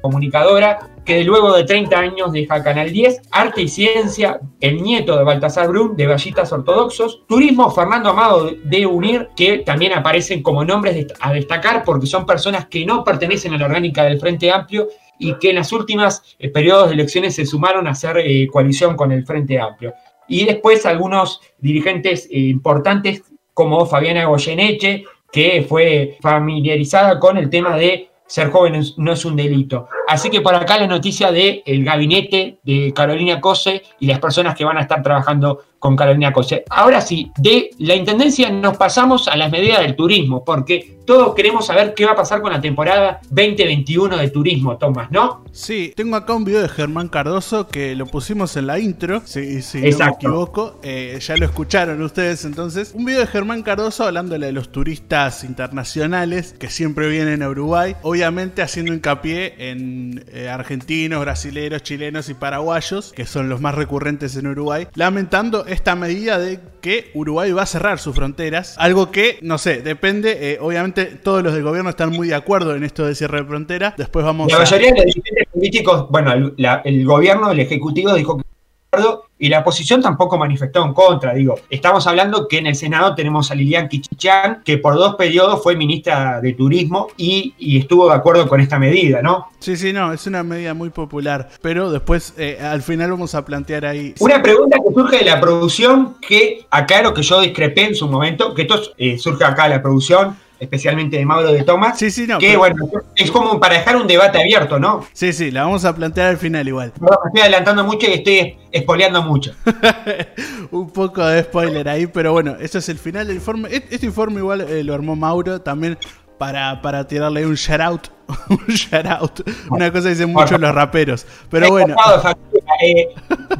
comunicadora, que luego de 30 años deja Canal 10, Arte y Ciencia, el nieto de Baltasar Brun, de Vallitas Ortodoxos, Turismo, Fernando Amado de Unir, que también aparecen como nombres a destacar porque son personas que no pertenecen a la orgánica del Frente Amplio y que en las últimas eh, periodos de elecciones se sumaron a hacer eh, coalición con el Frente Amplio. Y después algunos dirigentes eh, importantes como Fabiana Goyeneche, que fue familiarizada con el tema de ser joven no es un delito. Así que por acá la noticia del el gabinete de Carolina Cose y las personas que van a estar trabajando con Carolina Cose. Ahora sí, de la Intendencia nos pasamos a las medidas del turismo, porque todos queremos saber qué va a pasar con la temporada 2021 de turismo, Tomás, ¿no? Sí, tengo acá un video de Germán Cardoso que lo pusimos en la intro, si, si no me equivoco. Eh, ya lo escucharon ustedes entonces. Un video de Germán Cardoso hablándole de los turistas internacionales que siempre vienen a Uruguay, obviamente haciendo hincapié en eh, argentinos, brasileños, chilenos y paraguayos, que son los más recurrentes en Uruguay, lamentando esta medida de que Uruguay va a cerrar sus fronteras. Algo que, no sé, depende. Eh, obviamente, todos los del gobierno están muy de acuerdo en esto de cierre de frontera. Después vamos La mayoría de los dirigentes políticos, bueno, el gobierno, el ejecutivo dijo que y la oposición tampoco manifestó en contra. Digo, estamos hablando que en el Senado tenemos a Lilian Kichichan, que por dos periodos fue ministra de Turismo y, estuvo de acuerdo con esta medida, ¿no? Sí, sí, no, es una medida muy popular, pero después eh, al final vamos a plantear ahí. Una pregunta que surge de la producción, que aclaro que yo discrepé en su momento, que esto eh, surge acá de la producción especialmente de Mauro de Tomás. Sí, sí, no. Que bueno, es como para dejar un debate abierto, ¿no? Sí, sí, la vamos a plantear al final igual. me estoy adelantando mucho y estoy espoleando mucho. un poco de spoiler ahí, pero bueno, eso es el final del informe. E-, este informe igual eh, lo armó Mauro también para, para tirarle un shout out. un shout out. Una cosa que dicen mucho los raperos. Pero bueno. Eh,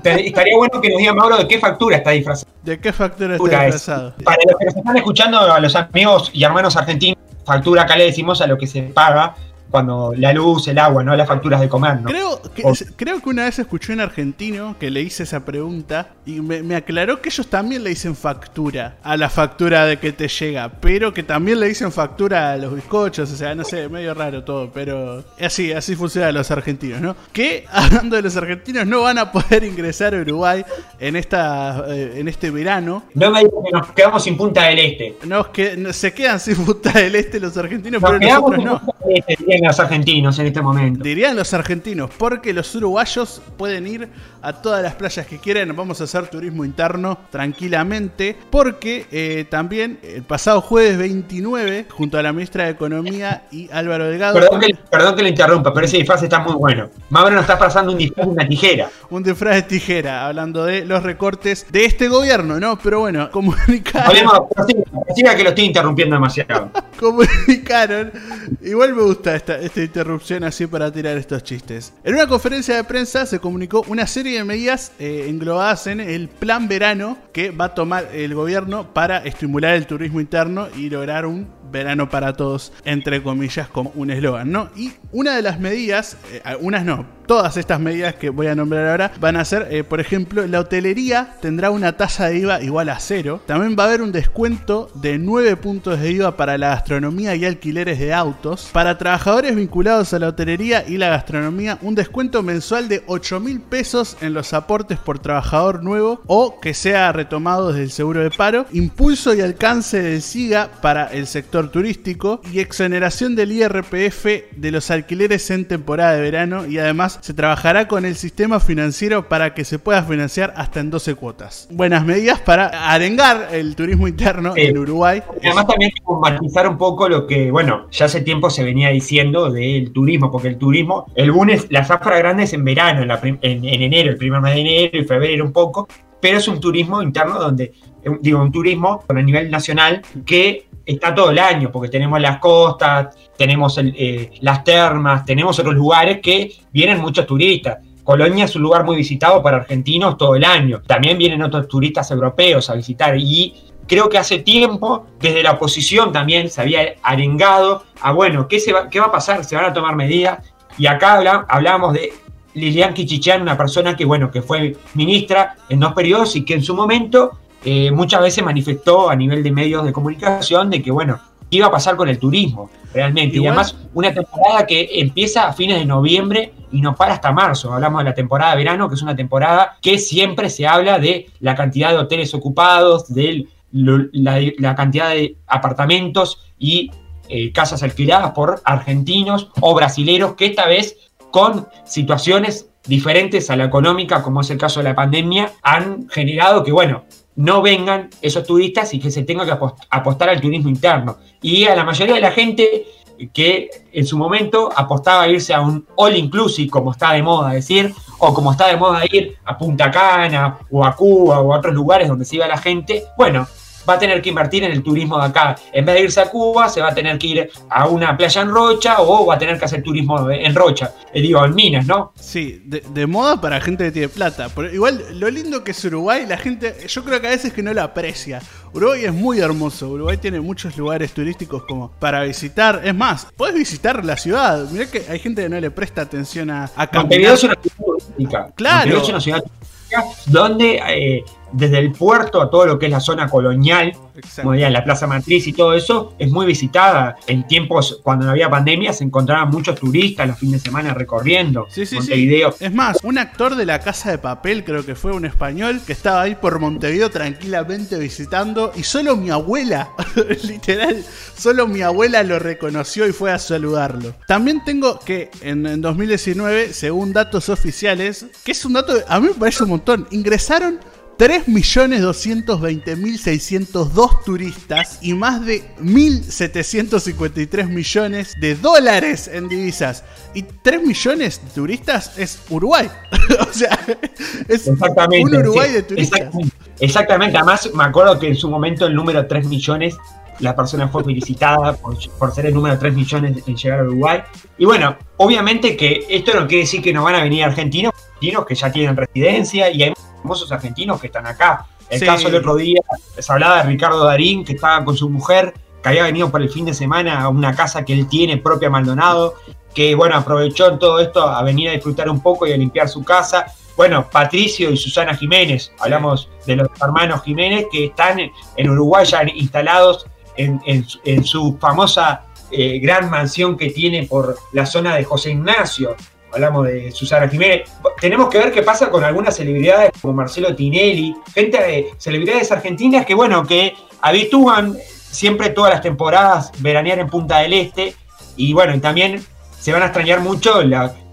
estaría bueno que nos diga Mauro de qué factura está disfrazado. ¿De qué factura está disfrazado? para los que nos están escuchando, a los amigos y hermanos argentinos, factura acá le decimos a lo que se paga cuando la luz, el agua, no las facturas de comer. ¿no? Creo, que, creo que una vez escuché un argentino que le hice esa pregunta y me, me, aclaró que ellos también le dicen factura a la factura de que te llega, pero que también le dicen factura a los bizcochos, o sea, no sé, medio raro todo, pero así, así funciona los argentinos, ¿no? Que hablando de los argentinos no van a poder ingresar a Uruguay en esta eh, en este verano. No me digas que nos quedamos sin Punta del Este. Nos que, se quedan sin Punta del Este los argentinos, pero nosotros no. Dirían los argentinos en este momento. Dirían los argentinos, porque los uruguayos pueden ir a todas las playas que quieran. Vamos a hacer turismo interno tranquilamente, porque eh, también el pasado jueves 29, junto a la ministra de Economía y Álvaro Delgado. Perdón que, perdón que le interrumpa, pero ese disfraz está muy bueno. Mauro nos está pasando un disfraz de una tijera. un disfraz de tijera, hablando de los recortes de este gobierno, ¿no? Pero bueno, comunicaron. Hablemos, que lo estoy interrumpiendo demasiado. comunicaron. Igual me gusta esta, interrupción así para tirar estos chistes. En una conferencia de prensa se comunicó una serie de medidas eh, englobadas en el plan verano que va a tomar el gobierno para estimular el turismo interno y lograr un verano para todos, entre comillas, como un eslogan, ¿no? Y una de las medidas, eh, unas no, todas estas medidas que voy a nombrar ahora van a ser, eh, por ejemplo, la hotelería tendrá una tasa de IVA igual a cero. También va a haber un descuento de 9 puntos de IVA para la gastronomía y alquileres de autos. Para trabajadores vinculados a la hotelería y la gastronomía, un descuento mensual de 8 mil pesos en los aportes por trabajador nuevo o que sea retomado desde el seguro de paro. Impulso y alcance del SIGA para el sector turístico y exoneración del IRPF de los alquileres en temporada de verano y además se trabajará con el sistema financiero para que se pueda financiar hasta en 12 cuotas. Buenas medidas para arengar el turismo interno en Uruguay. Además también hay que matizar un poco lo que, bueno, ya hace tiempo se venía diciendo del turismo, porque el turismo, el lunes, la zafra grande es en verano, en, en enero, el primer mes de enero y febrero un poco, pero es un turismo interno donde, digo, un turismo a nivel nacional que está todo el año, porque tenemos las costas, tenemos eh, las termas, tenemos otros lugares que vienen muchos turistas. Colonia es un lugar muy visitado para argentinos todo el año. También vienen otros turistas europeos a visitar y creo que hace tiempo, desde la oposición también se había arengado a, bueno, ¿qué, se va, qué va a pasar? ¿Se van a tomar medidas? Y acá hablábamos de Lilian Kichichan, una persona que, bueno, que fue ministra en dos periodos y que en su momento eh, muchas veces manifestó a nivel de medios de comunicación de que, bueno, ¿qué iba a pasar con el turismo realmente? Y además, una temporada que empieza a fines de noviembre y no para hasta marzo. Hablamos de la temporada de verano, que es una temporada que siempre se habla de la cantidad de hoteles ocupados, de la, cantidad de apartamentos y eh, casas alquiladas por argentinos o brasileros que esta vez con situaciones diferentes a la económica, como es el caso de la pandemia, han generado que, bueno, no vengan esos turistas y que se tenga que apostar al turismo interno. Y a la mayoría de la gente que en su momento apostaba a irse a un all inclusive, como está de moda decir, o como está de moda ir a Punta Cana o a Cuba o a otros lugares donde se iba la gente, bueno, va a tener que invertir en el turismo de acá. En vez de irse a Cuba, se va a tener que ir a una playa en Rocha o va a tener que hacer turismo en Rocha, eh, digo, en Minas, ¿no? Sí, de, moda para gente que tiene plata. Pero igual, lo lindo que es Uruguay, la gente, yo creo que a veces que no lo aprecia. Uruguay es muy hermoso. Uruguay tiene muchos lugares turísticos como para visitar. Es más, puedes visitar la ciudad. Mirá que hay gente que no le presta atención a, a Montevideo es una ciudad turística. Claro. es una ciudad turística donde eh, desde el puerto a todo lo que es la zona colonial, como diría, la Plaza Matriz y todo eso, es muy visitada. En tiempos cuando no había pandemia se encontraban muchos turistas los fines de semana recorriendo sí, sí, Montevideo. Es más, un actor de la Casa de Papel, creo que fue un español, que estaba ahí por Montevideo tranquilamente visitando y solo mi abuela, literal, solo mi abuela lo reconoció y fue a saludarlo. También tengo que en, en 2019, según datos oficiales, que es un dato, a mí me parece un montón, ingresaron 3.220.602 turistas y más de 1.753 millones de dólares en divisas. Y 3 millones de turistas es Uruguay. o sea, es un Uruguay de turistas. Exactamente. además me acuerdo que en su momento el número 3 millones la persona fue felicitada por, por, ser el número 3 millones en llegar a Uruguay. Y bueno, obviamente que esto no quiere decir que no van a venir argentinos, argentinos que ya tienen residencia y hay famosos argentinos que están acá. El caso del otro día, se hablaba de Ricardo Darín, que estaba con su mujer que había venido por el fin de semana a una casa que él tiene propia Maldonado, que bueno, aprovechó en todo esto a venir a disfrutar un poco y a limpiar su casa. Bueno, Patricio y Susana Jiménez, hablamos de los hermanos Jiménez que están en Uruguay ya instalados en, en, su famosa eh, gran mansión que tiene por la zona de José Ignacio. Hablamos de Susana Jiménez. Tenemos que ver qué pasa con algunas celebridades como Marcelo Tinelli, gente de celebridades argentinas que, bueno, que habitúan siempre todas las temporadas veranear en Punta del Este. Y bueno, también se van a extrañar mucho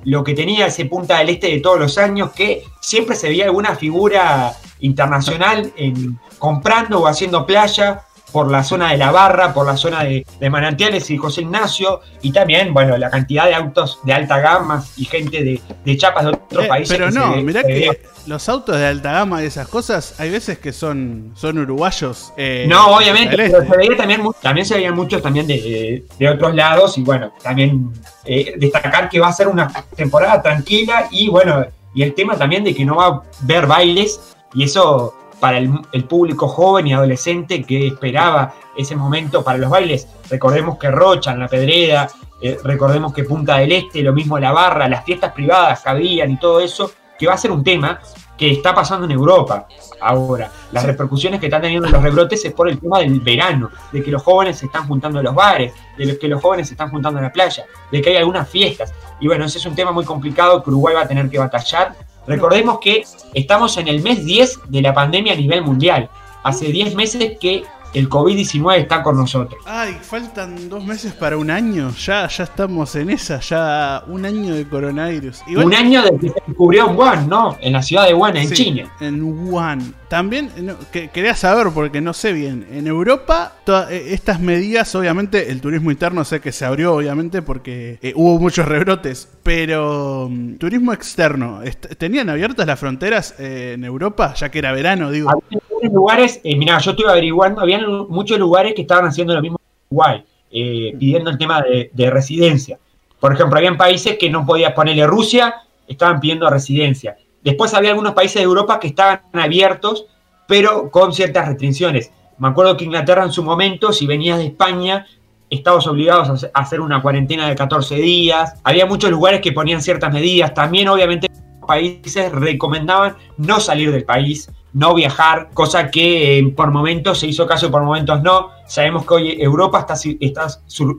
lo que tenía ese Punta del Este de todos los años, que siempre se veía alguna figura internacional en, comprando o haciendo playa por la zona de La Barra, por la zona de, Manantiales y José Ignacio, y también, bueno, la cantidad de autos de alta gama y gente de, de chapas de otros eh, países. Pero no, mirá que los autos de alta gama y esas cosas, hay veces que son, son uruguayos. Eh, no, obviamente, pero se veía también, también se veían muchos también de, otros lados, y bueno, también eh, destacar que va a ser una temporada tranquila, y bueno, y el tema también de que no va a ver bailes, y eso para el, público joven y adolescente que esperaba ese momento para los bailes. Recordemos que Rocha en la Pedrera, eh, recordemos que Punta del Este, lo mismo La Barra, las fiestas privadas que habían y todo eso, que va a ser un tema que está pasando en Europa ahora. Las repercusiones que están teniendo los rebrotes es por el tema del verano, de que los jóvenes se están juntando en los bares, de que los jóvenes se están juntando en la playa, de que hay algunas fiestas. Y bueno, ese es un tema muy complicado que Uruguay va a tener que batallar Recordemos que estamos en el mes 10 de la pandemia a nivel mundial. Hace 10 meses que el COVID-19 está con nosotros. Ay, faltan dos meses para un año. Ya, ya estamos en esa, ya un año de coronavirus. un año de que se descubrió en Wuhan, ¿no? En la ciudad de Wuhan, en China. En Wuhan. También quería saber, porque no sé bien, en Europa eh, estas medidas, obviamente el turismo interno sé que se abrió, obviamente, porque eh, hubo muchos rebrotes, pero mm, turismo externo, ¿tenían abiertas las fronteras eh, en Europa, ya que era verano, digo? lugares, mira, yo estuve averiguando, había muchos lugares que estaban haciendo lo mismo en Uruguay, pidiendo el tema de, de residencia. Por ejemplo, habían países que no podías ponerle Rusia, estaban pidiendo residencia. Después había algunos países de Europa que estaban abiertos, pero con ciertas restricciones. Me acuerdo que Inglaterra en su momento, si venías de España, estabas obligados a hacer una cuarentena de 14 días. Había muchos lugares que ponían ciertas medidas. También, obviamente, países recomendaban no salir del país, no viajar, cosa que eh, por momentos se hizo caso, por momentos no. Sabemos que hoy Europa está, está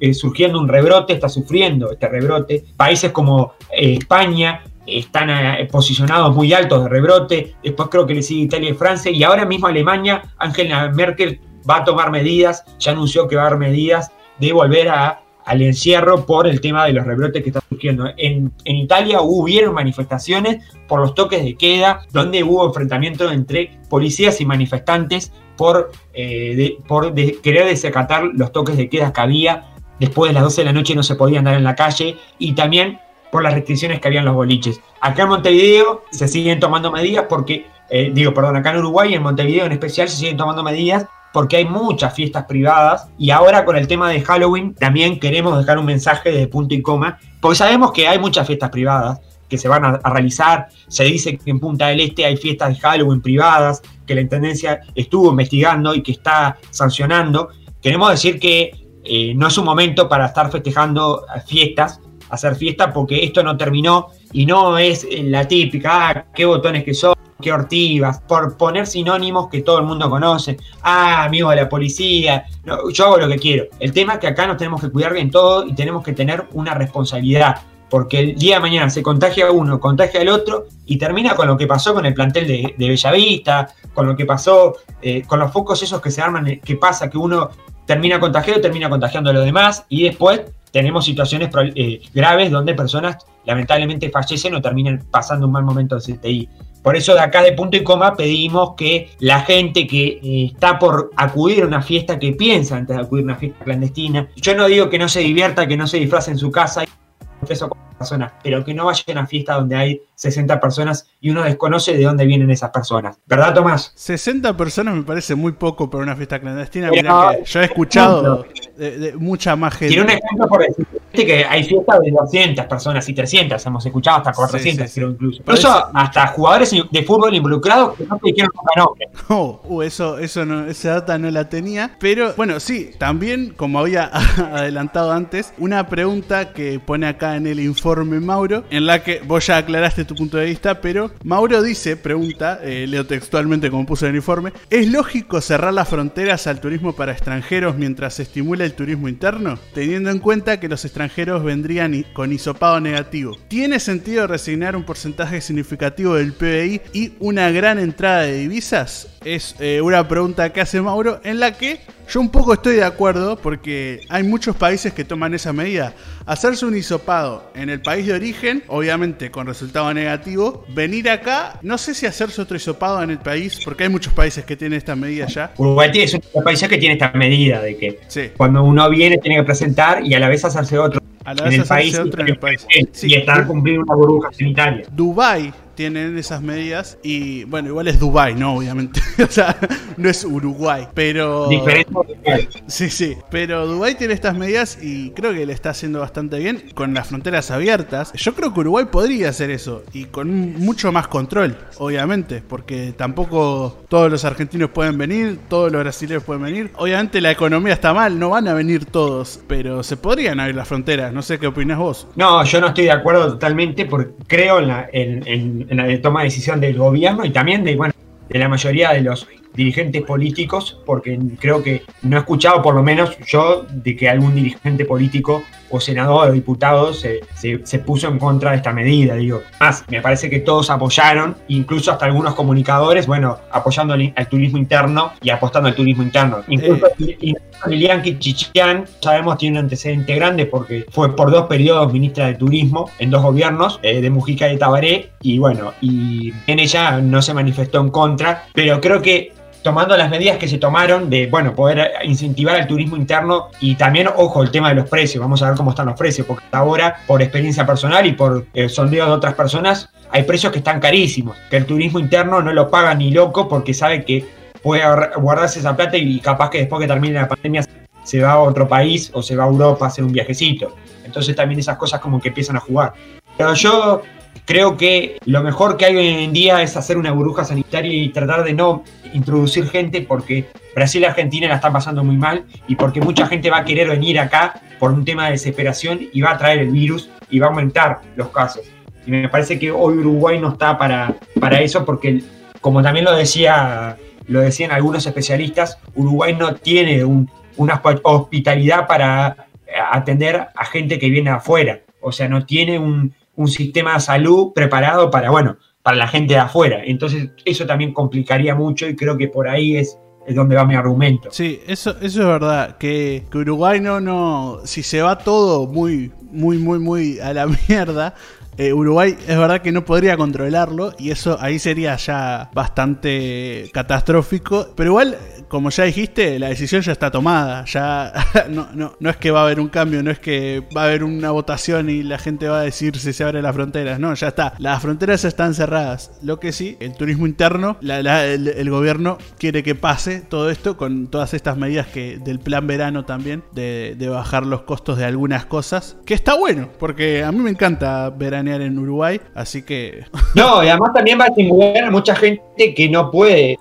eh, surgiendo un rebrote, está sufriendo este rebrote. Países como eh, España están eh, posicionados muy altos de rebrote, después creo que le sigue Italia y Francia, y ahora mismo Alemania, Angela Merkel va a tomar medidas, ya anunció que va a dar medidas de volver a, al encierro por el tema de los rebrotes que están surgiendo. En, Italia hubieron manifestaciones por los toques de queda, donde hubo enfrentamientos entre policías y manifestantes por, eh, por querer desacatar los toques de queda que había. Después de las 12 de la noche no se podía andar en la calle y también por las restricciones que había en los boliches. Acá en Montevideo se siguen tomando medidas porque, eh, digo, perdón, acá en Uruguay, en Montevideo en especial, se siguen tomando medidas porque hay muchas fiestas privadas y ahora con el tema de Halloween también queremos dejar un mensaje de punto y coma, porque sabemos que hay muchas fiestas privadas que se van a, realizar, se dice que en Punta del Este hay fiestas de Halloween privadas, que la Intendencia estuvo investigando y que está sancionando. Queremos decir que eh, no es un momento para estar festejando fiestas, hacer fiesta porque esto no terminó y no es la típica, ah, qué botones que son, qué ortivas, por poner sinónimos que todo el mundo conoce, ah, amigo de la policía, yo hago lo que quiero. El tema es que acá nos tenemos que cuidar bien todo y tenemos que tener una responsabilidad, porque el día de mañana se contagia uno, contagia al otro y termina con lo que pasó con el plantel de, Bellavista, con lo que pasó eh, con los focos esos que se arman, que pasa que uno termina contagiado, termina contagiando a los demás y después tenemos situaciones eh, graves donde personas lamentablemente fallecen o terminan pasando un mal momento de CTI. Por eso de acá de punto y coma pedimos que la gente que eh, está por acudir a una fiesta, que piensa antes de acudir a una fiesta clandestina, yo no digo que no se divierta, que no se disfrace en su casa, personas, pero que no vaya a una fiesta donde hay 60 personas y uno desconoce de dónde vienen esas personas. ¿Verdad, Tomás? 60 personas me parece muy poco para una fiesta clandestina. Que yo he escuchado de, mucha más gente. Tiene un ejemplo por decir. Que hay fiestas de 200 personas y 300, hemos escuchado hasta 400, Sí, creo incluso. Incluso eso- hasta jugadores de fútbol involucrados que no te dijeron nombre. Oh, uh, eso, eso no, esa data no la tenía. Pero bueno, sí, también, como había adelantado antes, una pregunta que pone acá en el informe Mauro, en la que vos ya aclaraste tu punto de vista, pero Mauro dice, pregunta, eh, leo textualmente como puso en el informe, ¿es lógico cerrar las fronteras al turismo para extranjeros mientras se estimula el turismo interno? Teniendo en cuenta que los extranjeros vendrían con hisopado negativo. ¿Tiene sentido resignar un porcentaje significativo del PBI y una gran entrada de divisas? Es eh, una pregunta que hace Mauro en la que yo un poco estoy de acuerdo porque hay muchos países que toman esa medida. Hacerse un hisopado en el país de origen, obviamente con resultado negativo, venir acá, no sé si hacerse otro hisopado en el país, porque hay muchos países que tienen esta medida ya. Uruguay tiene- es un país que tiene esta medida de que Sí. cuando uno viene tiene que presentar y a la vez hacerse otro A la en vez el país, otro en el país. y Sí. estar cumpliendo una burbuja sanitaria. Dubai tienen esas medidas y bueno, igual es Dubai, ¿no? Obviamente. o sea, no es Uruguay, pero... Diferente. Sí, sí, pero Dubai tiene estas medidas y creo que le está haciendo bastante bien con las fronteras abiertas. Yo creo que Uruguay podría hacer eso y con mucho más control, obviamente, porque tampoco todos los argentinos pueden venir, todos los brasileños pueden venir. Obviamente la economía está mal, no van a venir todos, pero se podrían abrir las fronteras. No sé qué opinas vos. No, yo no estoy de acuerdo totalmente porque creo en la, en, en- en la toma de decisión del gobierno y también de, bueno, de la mayoría de los dirigentes políticos, porque creo que no he escuchado, por lo menos yo, de que algún dirigente político o senador o diputado se, se- se puso en contra de esta medida. Digo, más, me parece que todos apoyaron, incluso hasta algunos comunicadores, bueno, apoyando al, al turismo interno y apostando al turismo interno. Incluso y- Lilian Chichian, sabemos, tiene un antecedente grande porque fue por dos periodos ministra de Turismo en dos gobiernos, eh, de Mujica y de Tabaré, y bueno, y en ella no se manifestó en contra, pero creo que tomando las medidas que se tomaron de, bueno, poder incentivar el turismo interno y también, ojo, el tema de los precios, vamos a ver cómo están los precios, porque hasta ahora, por experiencia personal y por eh, sondeo de otras personas, hay precios que están carísimos, que el turismo interno no lo paga ni loco porque sabe que puede guardarse esa plata y capaz que después que termine la pandemia se va a otro país o se va a Europa a hacer un viajecito. Entonces también esas cosas como que empiezan a jugar. Pero yo creo que lo mejor que hay hoy en día es hacer una burbuja sanitaria y tratar de no introducir gente porque Brasil y Argentina la están pasando muy mal y porque mucha gente va a querer venir acá por un tema de desesperación y va a traer el virus y va a aumentar los casos. Y me parece que hoy Uruguay no está para, para eso porque, como también lo decía lo decían algunos especialistas, Uruguay no tiene un- una hosp- hospitalidad para atender a gente que viene afuera. O sea, no tiene un, un sistema de salud preparado para, bueno, para la gente de afuera. Entonces, eso también complicaría mucho y creo que por ahí es, donde va mi argumento. Sí, eso, eso es verdad. Que, que Uruguay no, no. Si se va todo muy, muy, muy, muy a la mierda. eh, Uruguay es verdad que no podría controlarlo y eso ahí sería ya bastante catastrófico. Pero igual, como ya dijiste, la decisión ya está tomada. Ya no, no, no es que va a haber un cambio, no es que va a haber una votación y la gente va a decir si se abren las fronteras. No, ya está. Las fronteras están cerradas. Lo que sí, el turismo interno, la- la- el, gobierno quiere que pase todo esto con todas estas medidas que del plan verano también, de, de bajar los costos de algunas cosas. Que está bueno, porque a mí me encanta veranear en Uruguay. Así que No, y además también va a estimular a mucha gente que no puede,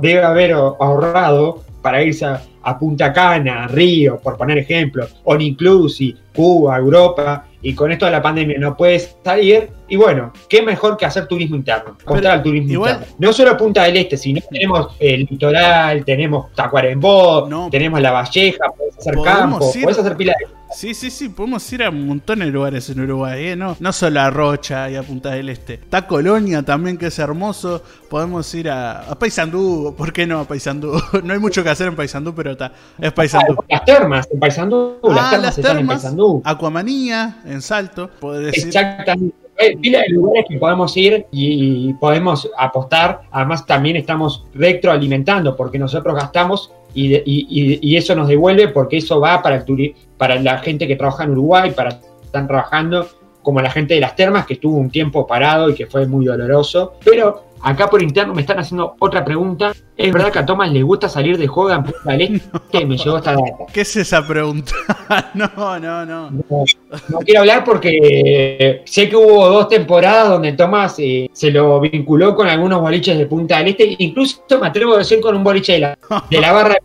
debe haber ahorrado para irse a, a Punta Cana, a Río, por poner ejemplo, All Inclusive, Cuba, Europa, y con esto de la pandemia no puedes salir. Y bueno, qué mejor que hacer turismo interno, apostar al turismo igual- interno. No solo Punta del Este, sino tenemos el litoral, tenemos Tacuarembó, No. tenemos La Valleja, hacer Podemos campo, ir- podés hacer pila Sí, sí, sí, podemos ir a un montón de lugares en Uruguay, ¿eh? no, no solo a Rocha y a Punta del Este. Está Colonia también, que es hermoso. Podemos ir a, a Paysandú, ¿por qué no a Paysandú? no hay mucho que hacer en Paysandú, pero está, es Paysandú. Las termas en Paysandú, las Ah, termas las están en Paysandú. Aquamanía, en Salto, podés decir. Exactamente. Hay pila de lugares que podemos ir y podemos apostar. Además, también estamos retroalimentando porque nosotros gastamos y, de- y- y- eso nos devuelve porque eso va para, el turi- para la gente que trabaja en Uruguay, para están trabajando como la gente de las termas, que estuvo un tiempo parado y que fue muy doloroso. Pero acá por interno me están haciendo otra pregunta. ¿Es verdad que a Tomás le gusta salir de juego en Punta del Este? Me llegó esta data. ¿Qué es esa pregunta? no, no, no. No, no quiero hablar porque sé que hubo dos temporadas donde Tomás eh, se lo vinculó con algunos boliches de Punta del Este, incluso me atrevo a decir con un boliche de la, de la barra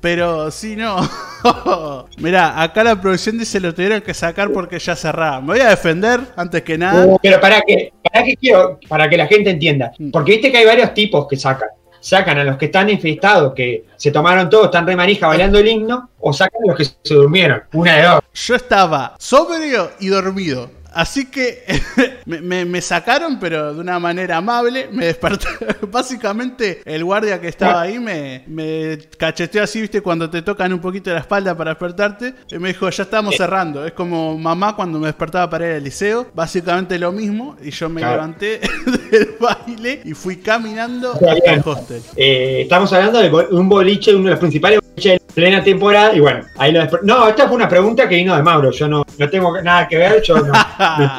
Pero sí, no. Mirá, acá la producción dice lo tuvieron que sacar porque ya cerraba. Me voy a defender antes que nada. Pero para que, para que quiero, para que la gente entienda, porque viste que hay varios tipos que sacan. Sacan a los que están infestados, que se tomaron todo, están re manija bailando el himno, o sacan a los que se durmieron. Una de dos. Yo estaba sobrio y dormido. Así que me, me- me sacaron, pero de una manera amable. Me desperté. Básicamente, el guardia que estaba ahí me, me cacheteó así, viste, cuando te tocan un poquito la espalda para despertarte. Y me dijo, ya estamos cerrando. Es como mamá cuando me despertaba para ir al liceo. Básicamente lo mismo. Y yo me Claro. levanté del baile y fui caminando Está hasta el bien. hostel. Eh, estamos hablando de un boliche, uno de los principales boliches de plena temporada, y bueno, ahí lo No, esta fue una pregunta que vino de Mauro. Yo no, no tengo nada que ver, yo no,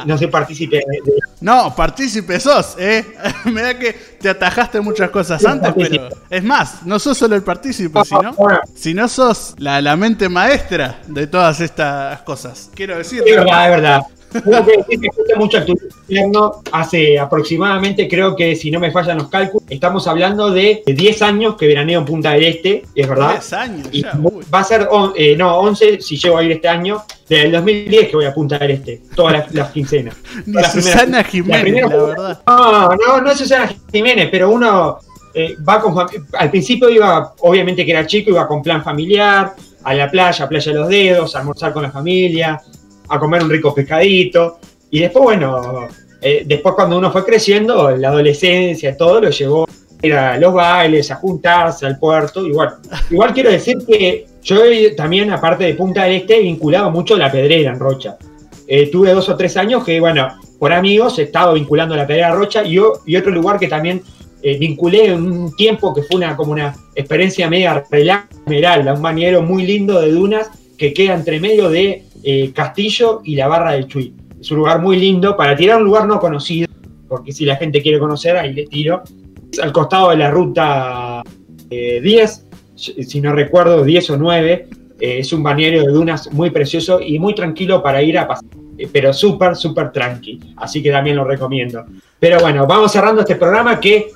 no- soy partícipe de, No, partícipe sos, ¿eh? Mirá que te atajaste muchas cosas antes, pero. Es más, no sos solo el partícipe, sino. Bueno. Si no sos la, la mente maestra de todas estas cosas. Quiero decir. Es verdad, es verdad. Tengo que decir que gusta mucho el turismo interno. Hace aproximadamente, creo que si no me fallan los cálculos, estamos hablando de 10 años que veraneo en Punta del Este, es verdad. 10 años Y ya. va a ser, on- eh, no, 11 si llego a ir este año. Desde el 2010 que voy a Punta del Este, todas las, las quincenas. Ni Las Susana la Jiménez, primera- la verdad. No, no, no es Susana Jiménez, pero uno eh, va con Al principio iba, obviamente que era chico, iba con plan familiar, a la playa, playa de los dedos, a almorzar con la familia, a comer un rico pescadito. Y después, bueno, eh, después cuando uno fue creciendo, la adolescencia, todo lo llevó a ir a los bailes, a juntarse al puerto. Igual, igual quiero decir que yo también, aparte de Punta del Este, he vinculado mucho la pedrera en Rocha. Eh, tuve dos o tres años que, bueno, por amigos he estado vinculando la pedrera Rocha y, o- y otro lugar que también eh, vinculé en un tiempo que fue una como una experiencia media relax, Esmeralda, un bañero muy lindo de dunas que queda entre medio de eh, Castillo y la Barra del Chuy. Es un lugar muy lindo para tirar un lugar no conocido, porque si la gente quiere conocer, ahí le tiro. Es al costado de la ruta eh, 10, si no recuerdo, 10 o 9. eh, es un bañero de dunas muy precioso y muy tranquilo para ir a pasar, eh, pero súper, súper tranqui. Así que también lo recomiendo. Pero bueno, vamos cerrando este programa que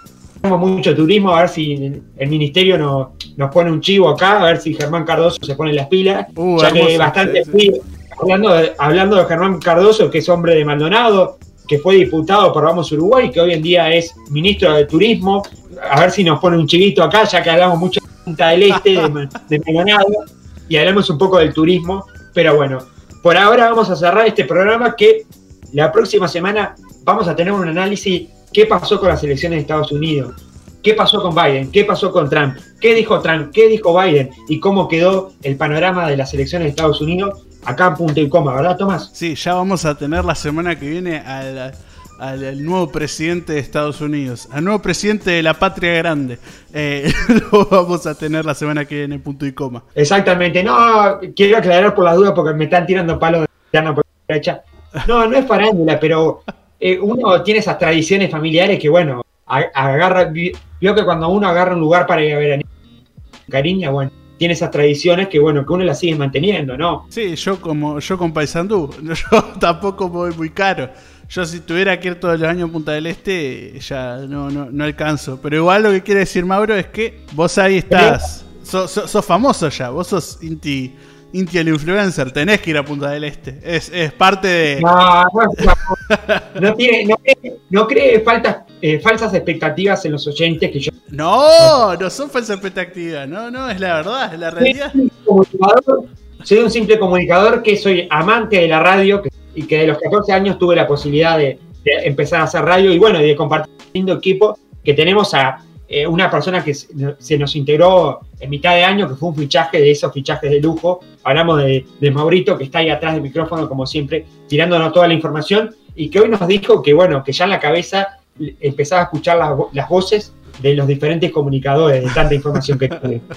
tenemos mucho turismo, a ver si el ministerio nos, nos pone un chivo acá, a ver si Germán Cardoso se pone las pilas, Uh, ya que hermoso, bastante sí, sí. fui hablando de, hablando de Germán Cardoso, que es hombre de Maldonado, que fue diputado por Vamos Uruguay, que hoy en día es ministro de Turismo, a ver si nos pone un chivito acá, ya que hablamos mucho de Punta del Este, de, de Maldonado, y hablamos un poco del turismo, pero bueno, por ahora vamos a cerrar este programa que la próxima semana vamos a tener un análisis qué pasó con las elecciones de Estados Unidos, qué pasó con Biden, qué pasó con Trump, qué dijo Trump, qué dijo Biden y cómo quedó el panorama de las elecciones de Estados Unidos acá en punto y coma, ¿verdad, Tomás? Sí, ya vamos a tener la semana que viene al, al- al nuevo presidente de Estados Unidos, al nuevo presidente de la patria grande. Eh, lo vamos a tener la semana que viene, punto y coma. Exactamente, no, quiero aclarar por las dudas porque me están tirando palos de la derecha. No, no es farándula, pero eh, uno tiene esas tradiciones familiares que, bueno, agarra, vi- vio que cuando uno agarra un lugar para ir a ver a cariño, bueno, tiene esas tradiciones que, bueno, que uno las sigue manteniendo, ¿no? Sí, yo como yo con Paysandú, yo tampoco voy muy caro. Yo si tuviera que ir todos los años a Punta del Este, ya no, no, no alcanzo. Pero igual lo que quiere decir Mauro es que vos ahí estás, sos, sos- sos famoso ya, vos sos Inti, Inti el influencer, tenés que ir a Punta del Este. Es, es parte de... No, no, no, no tiene, no cree, no cree faltas, eh, falsas expectativas en los oyentes que yo No, no son falsas expectativas, no, no, es la verdad, es la realidad. Soy un comunicador, soy un simple comunicador que soy amante de la radio y que de los 14 años tuve la posibilidad de, de empezar a hacer radio y bueno, y de compartir un lindo equipo que tenemos a eh, una persona que se nos integró en mitad de año, que fue un fichaje de esos fichajes de lujo. Hablamos de, de Maurito, que está ahí atrás del micrófono, como siempre, tirándonos toda la información y que hoy nos dijo que bueno, que ya en la cabeza empezaba a escuchar las, vo- las voces de los diferentes comunicadores de tanta información que tiene.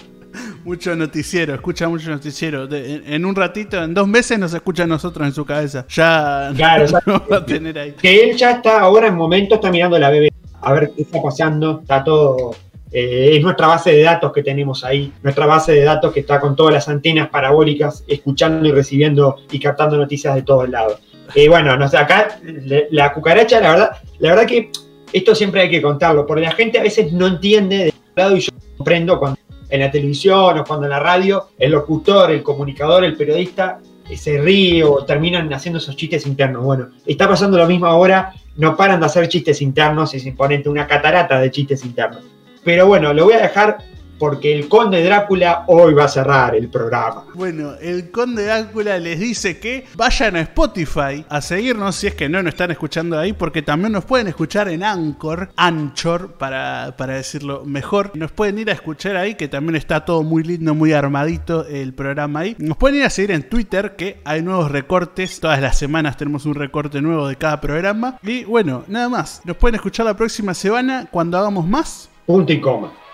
Mucho noticiero, escucha mucho noticiero. De- en, en un ratito, en dos meses nos escucha a nosotros en su cabeza. Ya Claro, ya- no va a tener ahí. Que él ya está ahora en momento, está mirando la BBC, a ver qué está pasando, está todo. eh, es nuestra base de datos que tenemos ahí, nuestra base de datos que está con todas las antenas parabólicas, escuchando y recibiendo y captando noticias de todos lados. Eh, bueno, no acá la cucaracha, la verdad, la verdad que esto siempre hay que contarlo, porque la gente a veces no entiende de lado y yo comprendo cuando en la televisión o cuando en la radio el locutor, el comunicador, el periodista se ríe o terminan haciendo esos chistes internos. Bueno, está pasando lo mismo ahora, no paran de hacer chistes internos, es imponente, una catarata de chistes internos. Pero bueno, lo voy a dejar porque el conde Drácula hoy va a cerrar el programa. Bueno, el Conde Drácula les dice que vayan a Spotify a seguirnos si es que no nos están escuchando ahí, porque también nos pueden escuchar en Anchor, Anchor para, para decirlo mejor. Nos pueden ir a escuchar ahí, que también está todo muy lindo, muy armadito el programa ahí. Nos pueden ir a seguir en Twitter, que hay nuevos recortes. Todas las semanas tenemos un recorte nuevo de cada programa. Y bueno, nada más. Nos pueden escuchar la próxima semana cuando hagamos más. Punto y coma.